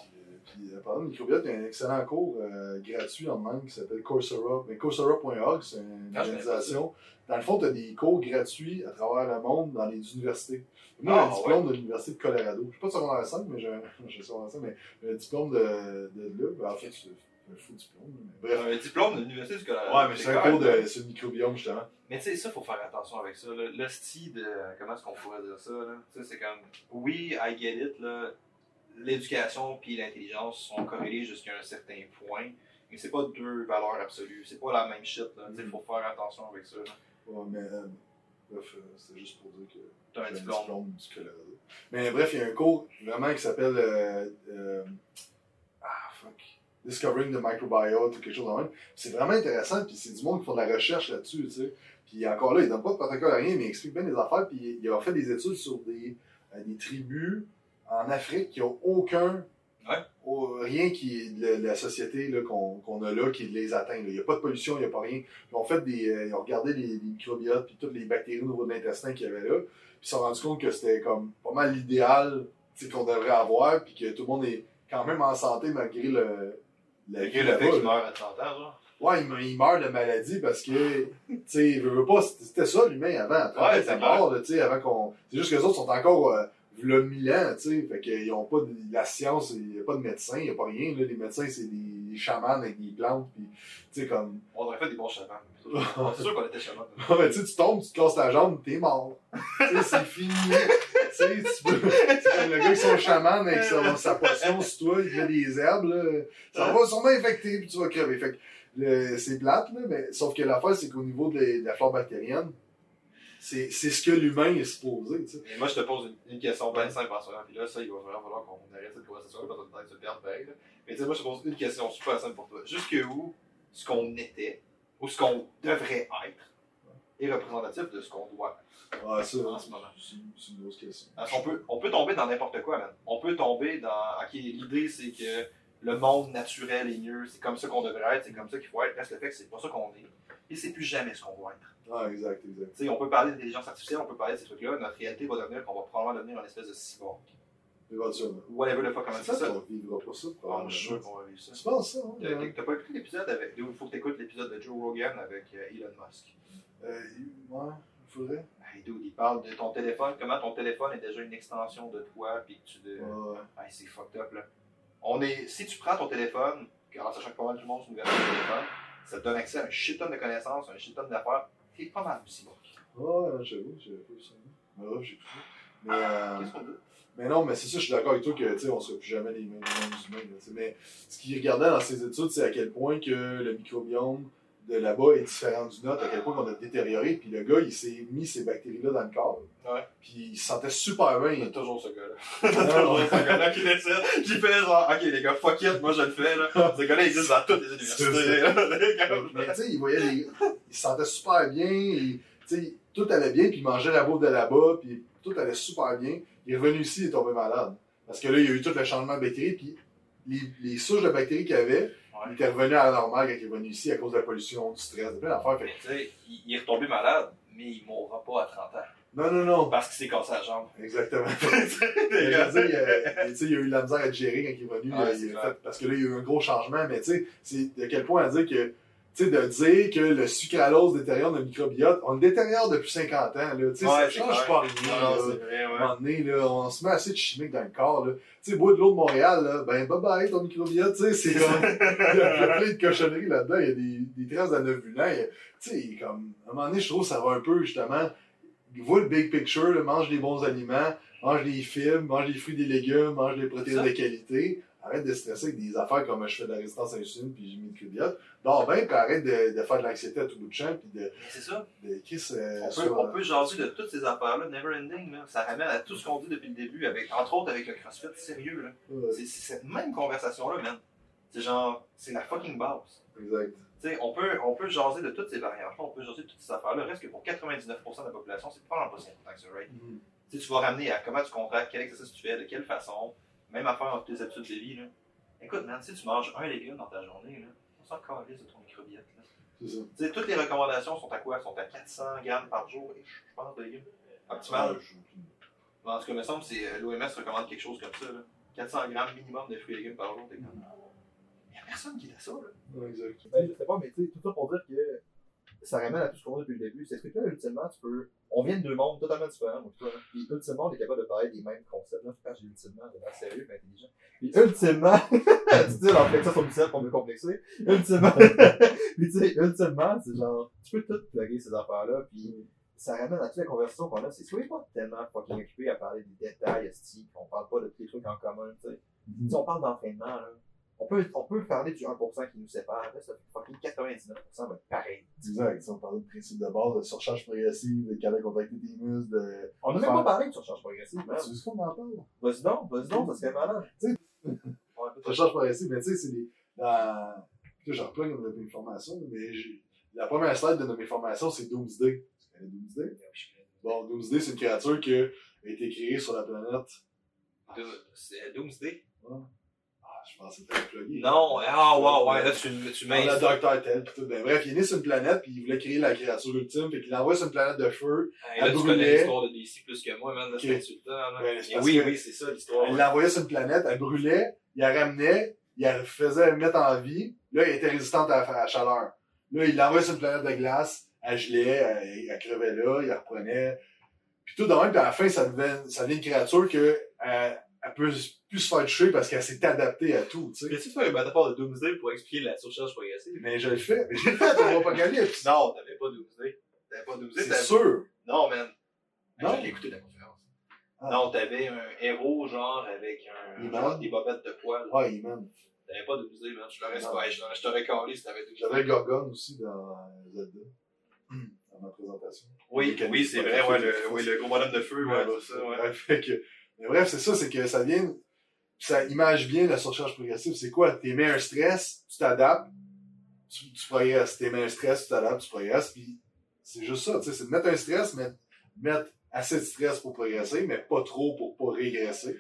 Puis, euh, parlant de microbiote, il y a un excellent cours euh, gratuit en ligne qui s'appelle Coursera. Mais Coursera.org, c'est une Ah, organisation. Dans le fond, tu as des cours gratuits à travers le monde dans les universités. Moi, Ah, j'ai un diplôme de l'Université de Colorado. Je suis pas de secondaire 5, mais j'ai un, j'ai secondaire 5, mais un diplôme de, de là. Ben, en fait, c'est un faux diplôme. Mais bref. Un diplôme de l'Université du Colorado. Ouais, mais c'est un cours de, sur le microbiome, justement. Mais tu sais, ça, faut faire attention avec ça. Le, le style de. Comment est-ce qu'on pourrait dire ça, là? Tu sais, c'est comme. Oui, I get it, là. L'éducation puis l'intelligence sont corrélées jusqu'à un certain point. Mais c'est pas deux valeurs absolues. C'est pas la même shit, là. Mm. faut faire attention avec ça, là. Ouais, mais euh, bref, euh, c'était juste pour dire que T'as un j'ai diplôme. du Colorado. Mais bref, il y a un cours vraiment qui s'appelle euh, ah fuck Discovering the Microbiota ou quelque chose de même. C'est vraiment intéressant, puis c'est du monde qui font de la recherche là-dessus, tu sais. Puis encore là, il donne pas de protocole à rien, mais il explique bien les affaires, puis il a fait des études sur des, des tribus en Afrique qui ont aucun Ouais. au- rien qui la société qu'on a là qui les atteint. Il n'y a pas de pollution, il n'y a pas rien. Ils ont fait des. euh, ils ont regardé les, les microbiotes puis toutes les bactéries au niveau de l'intestin qu'il y avait là. Puis ils se sont rendus compte que c'était comme pas mal l'idéal qu'on devrait avoir, puis que tout le monde est quand même en santé malgré le. la Malgré le fait qu'il meurt à 30 ans, genre. Ouais, il, me- il meurt de maladie parce que, tu sais, il veut, veut pas, c'était ça l'humain avant. Ouais, c'est mort, tu sais, avant qu'on. C'est juste que les autres sont encore, euh, v'là mille ans, tu sais, fait qu'ils ont pas de, la science, il n'y a pas de médecin, il n'y a pas rien, là. Les médecins, c'est des, des chamans avec des plantes, puis, tu sais, comme. On aurait fait des bons chamans. C'est sûr qu'on était chamans. Tu sais, tu tombes, tu te casses la jambe, t'es mort. tu sais, c'est fini. tu sais, tu peux. le gars qui son chaman avec sa, sa potion sur toi, il met des herbes, là. Ça va sûrement infecter, puis tu vas crever. Fait que, le- c'est plate, là, mais sauf que l'affaire, c'est qu'au niveau de la flore bactérienne, c'est c'est ce que l'humain est supposé. Et moi, je te pose une, une question bien simple en ce moment. Puis là, ça, il va vraiment falloir qu'on arrête cette conversation parce train de se perdre pareil. là. Mais tu sais, moi, je te pose une question super simple pour toi. Jusqu'où ce qu'on était ou ce qu'on devrait être est représentatif de ce qu'on doit Ouais, ça, en ce moment? c'est c'est une grosse question. Parce qu'on peut, on peut tomber dans n'importe quoi, man. On peut tomber dans. Ok, l'idée, c'est que le monde naturel est mieux, c'est comme ça qu'on devrait être, c'est comme ça qu'il faut être. Reste le fait que c'est pas ça qu'on est. Et c'est plus jamais ce qu'on va être. Ouais, exact, exact. On peut parler d'intelligence artificielle, on peut parler de ces trucs-là. Notre réalité va devenir qu'on va probablement devenir une espèce de cyborg. Éventuellement. Whatever the fuck, comment ça ça. qu'on vivra pas ça, Ah, probablement. je qu'on va vivre ça. Tu penses ça, hein? T'as t'as pas écouté l'épisode avec. Il faut que t'écoutes l'épisode de Joe Rogan avec euh, Elon Musk? Euh, ouais, il faudrait. Hey, dude, il parle de ton téléphone, comment ton téléphone est déjà une extension de toi, puis que tu. De... Ouais. Hey, c'est fucked up, là. On est. Si tu prends ton téléphone, en sachant que pas mal tout le monde sur une version de téléphone, ça te donne accès à un shit de connaissances, un shit d'affaires, t'es pas mal du cyborg. Ouais, j'avoue, j'avais pas eu ça. Mais ouais, j'ai tout. Mais, euh, Qu'est-ce qu'on dit? Mais non, mais c'est ça, je suis d'accord avec toi que, tu sais, on sera plus jamais les mêmes, les mêmes humains, là, tu sais. Mais ce qu'il regardait dans ses études, c'est à quel point que le microbiome de là-bas est différent du nôtre, à quel point on a détérioré. Puis le gars, il s'est mis ces bactéries-là dans le corps. Ouais. Puis il se sentait super bien. Il y a Il... toujours ce gars-là. Toujours ce gars-là qui décide. Fait genre, ok les gars, fuck it, moi je le fais là. Ce gars-là il existe dans toutes les universités. là, les gars. Mais tu sais, il voyait les... Il se sentait super bien. il- Tu sais, tout allait bien, puis il mangeait la bouffe de là-bas, puis tout allait super bien. Il est revenu ici, il est tombé malade. Parce que là, il y a eu tout le changement de bactéries, puis les, les souches de bactéries qu'il y avait, il était revenu à la normale quand il est venu ici à cause de la pollution, du stress, de plein d'affaires. Fait il, il est retombé malade, mais il mourra pas à 30 ans. Non, non, non. Parce qu'il s'est cassé la jambe. Exactement. Dire, il, a- tu sais, il a eu la misère à géré quand il est venu. Il fait- parce que là, il y a eu un gros changement. Mais tu sais, c'est de quel point à dire que, tu sais, de dire que le sucralose détériore le microbiote, on le détériore depuis 50 ans. Là. Tu sais, ça Ouais, c'est change pas rien. Ouais. moment donné, là, on se met assez de chimique dans le corps. Là. Tu sais, bois de l'eau de Montréal, là, ben bye bye ton microbiote, tu sais, c'est comme. Il y a plein de cochonneries là-dedans, il y a des, des traces sais, comme. À un moment donné, je trouve que ça va un peu, justement. Vois le big picture, là, mange des bons aliments, mange des fibres, mange des fruits, des légumes, mange des protéines Ça. de qualité. Arrête de stresser avec des affaires comme je fais de la résistance à l'insuline puis j'ai mis le microbiote. Dors bien, puis arrête de, de faire de l'anxiété à tout bout de champ, puis de, c'est ça. de euh, On peut, on peut jaser de toutes ces affaires-là, never ending. Là. Ça ramène à tout ce qu'on dit depuis le début, avec, entre autres avec le CrossFit sérieux. Là. Ouais, C'est cette même conversation-là, man. C'est genre, c'est la fucking base. exact. Tu sais, on peut, on peut jaser de toutes ces variantes-là, on peut jaser de toutes ces affaires-là. Reste que pour 99% de la population, c'est pas si important que ça, right? Tu sais, tu vas ramener à comment tu contractes, quel exercice tu fais, de quelle façon, même affaire dans tes habitudes de vie. Là. Écoute, man, si tu manges un légume dans ta journée, là, on s'en calisse de ton microbiote. C'est ça. Tu sais, toutes les recommandations sont à quoi? sont à 400 grammes par jour, je pense, de légumes. Optimal. Ouais, je- En tout cas, il me semble que c'est, euh, l'OMS recommande quelque chose comme ça. Là. 400 grammes minimum de fruits et légumes par jour. t'es comme- Il n'y a personne qui fait ça. Là. Exact. Ben, je sais pas, mais tu sais, tout ça pour dire que ça ramène à tout ce qu'on a depuis le début. C'est ce que là, ultimement, tu peux. On vient de deux mondes totalement différents, moi, toi. là. Puis, ultimement, on est capable de parler des mêmes concepts. Là, quand j'ai ultimement, l'air sérieux mais intelligent. Puis, ultimement, tu dis, alors, flexion sur bicep pour me complexer. Ultimement, puis, tu sais, ultimement, c'est genre, tu peux tout plugger ces affaires-là, puis ça ramène à toute la conversation qu'on a. C'est soyez pas tellement fucking occupé à parler des détails, qu'on parle pas de tous les trucs en commun, tu sais. Si on parle d'entraînement, là, on peut, on peut parler du 1% qui nous sépare, là, ça fait fucking 99% va être pareil. Exact. Si on parlait de principe de base, de surcharge progressive, de capable de contracter tes muscles, de. On n'a même pas parlé de surcharge progressive, man. Tu veux qu'on en parle? Vas-y donc, vas-y donc, ça serait malade. Tu sais, Ouais. Surcharge progressive, mais tu sais, c'est des. Dans... Là, j'en reprends une de mes formations, mais j'ai- la première slide de mes formations, c'est Doomsday. Tu connais Doomsday? Bon, Doomsday, c'est une créature qui a été créée sur la planète. Doomsday? Ah, je pense que c'était un plugin. Non, ah, wow, ouais, là, tu, tu Dans le mets. docteur Tel, pis tout. Ben, bref, il est né sur une planète, puis il voulait créer la créature ultime, fait qu'il l'envoie sur une planète de feu. Hey, là, Elle tu brûlait. connais l'histoire de DC plus que moi, man. Là, Ok. c'est insultant, là. Ouais, c'est Et parce oui, oui, c'est ça l'histoire. Il ouais. l'envoyait sur une planète, elle brûlait, il la ramenait, il la faisait mettre en vie. Là, elle était résistante à la, à la chaleur. Là, il l'envoyait sur une planète de glace, elle gelait, elle, elle crevait là, il la reprenait. Puis tout de même, puis à la fin, ça devient, ça devient une créature que elle, elle peut plus se faire toucher parce qu'elle s'est adaptée à tout, tu sais. Tu fais un métaphore de Doomsday pour expliquer la surcharge progressive? Mais je le fais, mais je l'ai fait dans Apocalypse. Non, t'avais pas Doomsday. T'avais pas Doomsday, C'est sûr. Non, man. Non? J'ai écouté la conférence. Ah. Non, t'avais un héros, genre, avec un, Il genre, des bobettes de poil. Ouais, m'aime. T'avais pas Doomsday, man. Je l'aurais ouais, je je t'aurais calé si t'avais Doomsday. J'avais Gorgon aussi dans Zelda. Dans ma présentation. Oui, oui, c'est vrai, ouais, le, oui, le gros bonhomme de feu, ouais, ça, ouais. Fait que, mais bref, c'est ça, c'est que ça vient, ça image bien la surcharge progressive. C'est quoi? Mis un stress, tu t'adaptes, tu, tu progresses. Un stress, tu t'adaptes, tu progresses, puis c'est juste ça, tu sais, c'est de mettre un stress, mais mettre assez de stress pour progresser, mais pas trop pour pas régresser,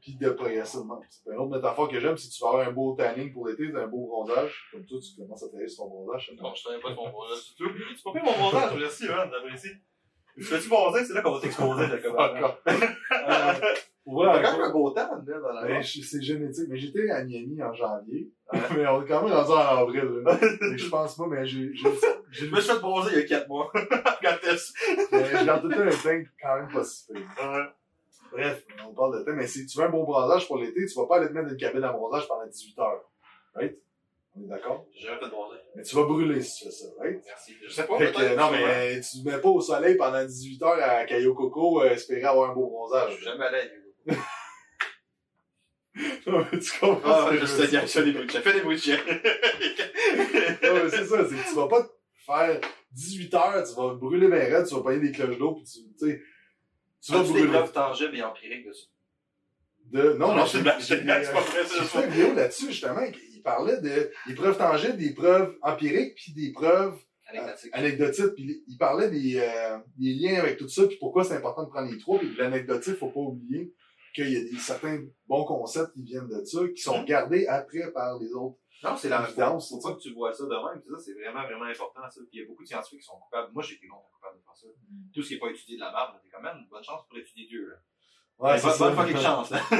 puis de progresser même. C'est une autre métaphore que j'aime, si tu veux avoir un beau tanning pour l'été, un beau bronzage, comme toi, tu commences à travailler sur ton bronzage. Non, je savais pas de mon bronzage du tout. Tu pas pris mon bronzage, merci, man, j'apprécie. Tu fais-tu bronzer, c'est là qu'on va t'exposer, Jacob? Encore. Euh, T'as quand même un beau temps, man, dans la Ben, je- c'est génétique. Mais j'étais à Miami en janvier. mais on est quand même rendu en avril. là. Mais je pense pas, mais j'ai, j'ai, Je me suis fait bronzer il y a 4 mois. Regarde ça. mais j'ai tout le temps un teint quand même pas si pire. Bref, on parle de teint. Mais si tu veux un bon bronzage pour l'été, tu vas pas aller te mettre dans une cabine à bronzage pendant 18 heures. Right? On est d'accord? J'ai jamais fait bronzer. Mais tu vas brûler si tu fais ça, right? Merci. Je sais pas, Fait que, non, mais tu te mets pas au soleil pendant 18 heures à Cayo Coco, euh, espérer avoir un beau Je bronzage. suis jamais allé à Non, mais tu comprends Ah, je je sais, ça, des bruits de chien. Fais des bruits de chien. Non, mais c'est ça, c'est que tu vas pas faire 18 heures, tu vas brûler mes raides, tu vas payer des cloches d'eau, pis tu, tu sais, tu vas brûler. preuves tangibles et empiriques de ça? De, non, Non, mais c'est une blague, pas vrai, c'est fait une vidéo là-dessus, justement, parlait de, des preuves tangibles, des preuves empiriques, puis des preuves Anecdotique. anecdotiques, puis il parlait des, euh, des liens avec tout ça, puis pourquoi c'est important de prendre les trois, puis l'anecdotique, faut pas oublier qu'il y a des, certains bons concepts qui viennent de ça, qui sont gardés après par les autres. Non, c'est la Faut pas que tu vois ça de même. Puis ça, c'est vraiment, vraiment important. Ça. Puis il y a beaucoup de scientifiques qui sont coupables. Moi, j'ai été longtemps coupable de faire ça. Tout ce qui n'est pas étudié de la merde, t'es quand même bonne chance pour étudier Dieu. Là. Ouais, Mais bonne, bonne fucking chance. Là.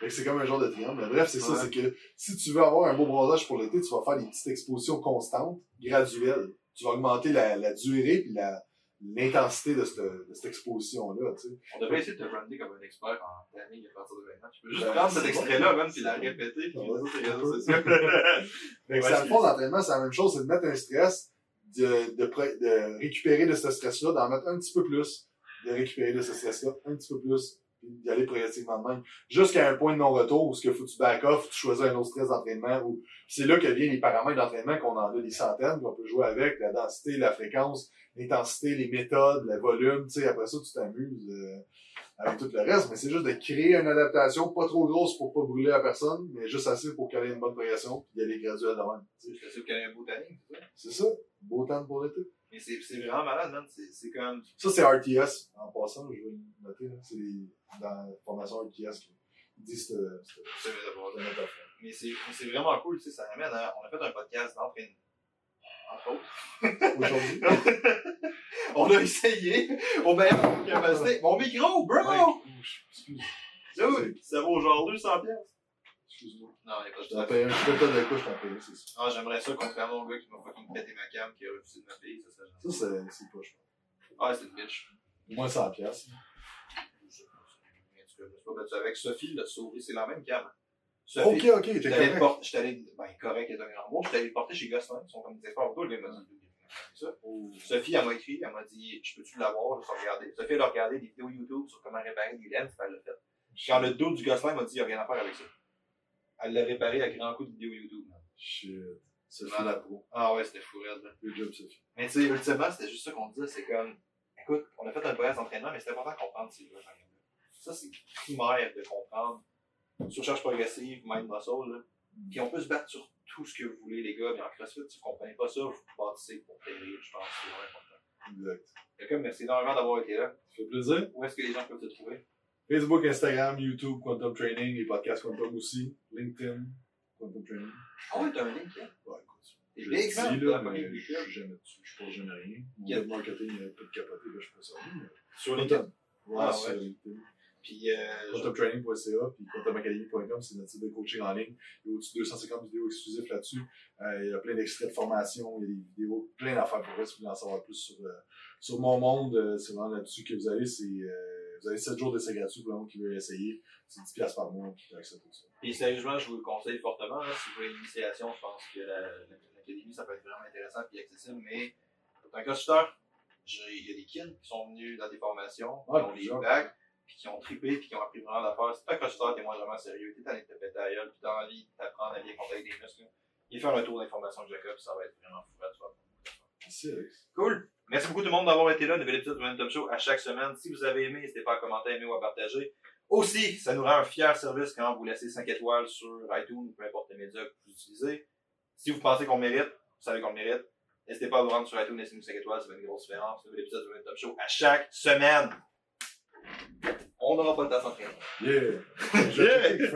Fait que c'est comme un genre de triangle. Mais bref, c'est ça, c'est que si tu veux avoir un beau bronzage pour l'été, tu vas faire des petites expositions constantes, graduelles. Tu vas augmenter la, la durée puis la, l'intensité de cette, de cette exposition-là, tu sais. On devrait essayer de te brander comme un expert en tanning à partir de maintenant. Tu peux juste Ben, prendre c'est cet extrait-là, même, puis la répéter, puis Ouais. ça, c'est réseaux sociaux. Fait que Ouais, ça, c'est- le fond, l'entraînement, c'est la même chose, c'est de mettre un stress, de, de, de récupérer de ce stress-là, d'en mettre un petit peu plus, de récupérer de ce stress-là un petit peu plus, puis d'y aller progressivement de même. Jusqu'à un point de non-retour où ce que faut tu back off, tu choisis un autre stress d'entraînement, ou c'est là que viennent les paramètres d'entraînement qu'on en a des centaines, qu'on peut jouer avec, la densité, la fréquence, l'intensité, les méthodes, le volume, tu sais, après ça, tu t'amuses euh, avec tout le reste, mais c'est juste de créer une adaptation pas trop grosse pour pas brûler la personne, mais juste assez pour qu'elle ait une bonne progression, puis d'y aller graduel de même. tu sais. Je sais qu'il y a un beau tanning, c'est ça? C'est ça. Beau temps pour l'été. Mais c'est vraiment malade, man. C'est comme. Ça, c'est RTS. En passant, je vais le noter. C'est dans la formation RTS qui dit ce ce- c'est métaphore. Mais c'est vraiment cool, tu sais, ça amène à... On a fait un podcast d'entraînement. Entre autres. Aujourd'hui, On a essayé au meilleur capacité. Mon micro, bro! Excuse, ça vaut genre 200 pièces. Excuse-moi. Non, il n'y a pas de un. Je te donne de quoi, je t'en paye, c'est ça. Ah, j'aimerais ça contrairement au gars qui m'a fucking pété ma cam, qui a refusé de me payer, ça serait Ça, c'est pas cher. Ah, c'est une bitch. Moins 100 piastres. Je pas, me suis pas battu avec Sophie, l'a sauvé, c'est la même cam. Sophie, Ok, ok, t'allais correct. porter, je t'allais, ben, correct est un grand mot, je t'allais le porter chez Gosselin, ils sont comme des experts auto, le gars m'a dit, ça. Sophie, elle m'a écrit, elle m'a dit, je peux-tu l'avoir, je vais regarder. Sophie, elle a regardé des vidéos YouTube sur comment réparer des lens, puis elle l'a fait. Quand le dos du Gosselin m'a dit, il n'y a rien à faire avec ça. Elle l'a réparé à grand coup de vidéos YouTube. Shit. C'est Sophie malade. la pro. Ah ouais, c'était fou, raide. Good job, Sophie. Mais tu sais, ultimement, c'était juste ça qu'on disait, c'est comme, écoute, on a fait un voyage d'entraînement, mais c'est important de comprendre ces là Ça, c'est primaire de comprendre. Surcharge progressive, mind muscle, là. Puis on peut se battre sur tout ce que vous voulez, les gars, mais en CrossFit, si vous comprenez pas ça, vous bâtissez pour périr, je pense que c'est vraiment important. Exact. Quelqu'un, merci énormément d'avoir été là. Ça fait plaisir. Où est-ce que les gens peuvent te trouver? Facebook, Instagram, YouTube, Quantum Training, les podcasts Quantum aussi. LinkedIn, Quantum Training. Ah ouais, t'as un link, hein? Ouais, écoute. Je dis, là, mais je suis jamais dessus. Je pense jamais rien. Mon Yeah. web marketing, il a pas de capoté, là, je pas ça. Sur Quantum. Ouais, Ah, sur ouais. LinkedIn. Puis, euh, quantumtraining.ca puis quantumacademy.com, c'est notre site de coaching en ligne. Il y a au-dessus de 250 vidéos exclusives là-dessus. Euh, il y a plein d'extraits de formation, il y a des vidéos, plein d'affaires pour vous si vous voulez en savoir plus sur, euh, sur mon monde. euh, c'est vraiment là-dessus que vous allez. C'est, euh, vous avez 7 jours d'essai gratuit pour le monde qui veut essayer. C'est 10$ piastres par mois qui accès à tout ça. Puis sérieusement, je vous le conseille fortement. Là, si vous voulez une initiation, je pense que la- la- l'académie, ça peut être vraiment intéressant et accessible. Mais un crossfitter, j'ai- il y a des kids qui sont venus dans des formations, Ouais, qui ont des bacs, puis qui ont trippé, puis qui ont appris vraiment d'affaires. Si t'es un crossfitter, t'es moins vraiment sérieux, t'es allé te péter à gueule, puis t'as envie d'apprendre à bien compter des muscles, et faire un tour d'information de Jacob, ça va être vraiment fou à toi. Cool. Merci beaucoup tout le monde d'avoir été là. Nouvel épisode de Momentum Show à chaque semaine. Si vous avez aimé, n'hésitez pas à commenter, aimer ou à partager. Aussi, ça nous rend un fier service quand vous laissez 5 étoiles sur iTunes ou peu importe les médias que vous utilisez. Si vous pensez qu'on mérite, vous savez qu'on le mérite, n'hésitez pas à vous rendre sur iTunes, laissez-nous 5 étoiles, ça fait une grosse différence. Nouvel épisode de Momentum Show à chaque semaine. On n'aura pas le temps de s'entraîner. Yeah! Yeah!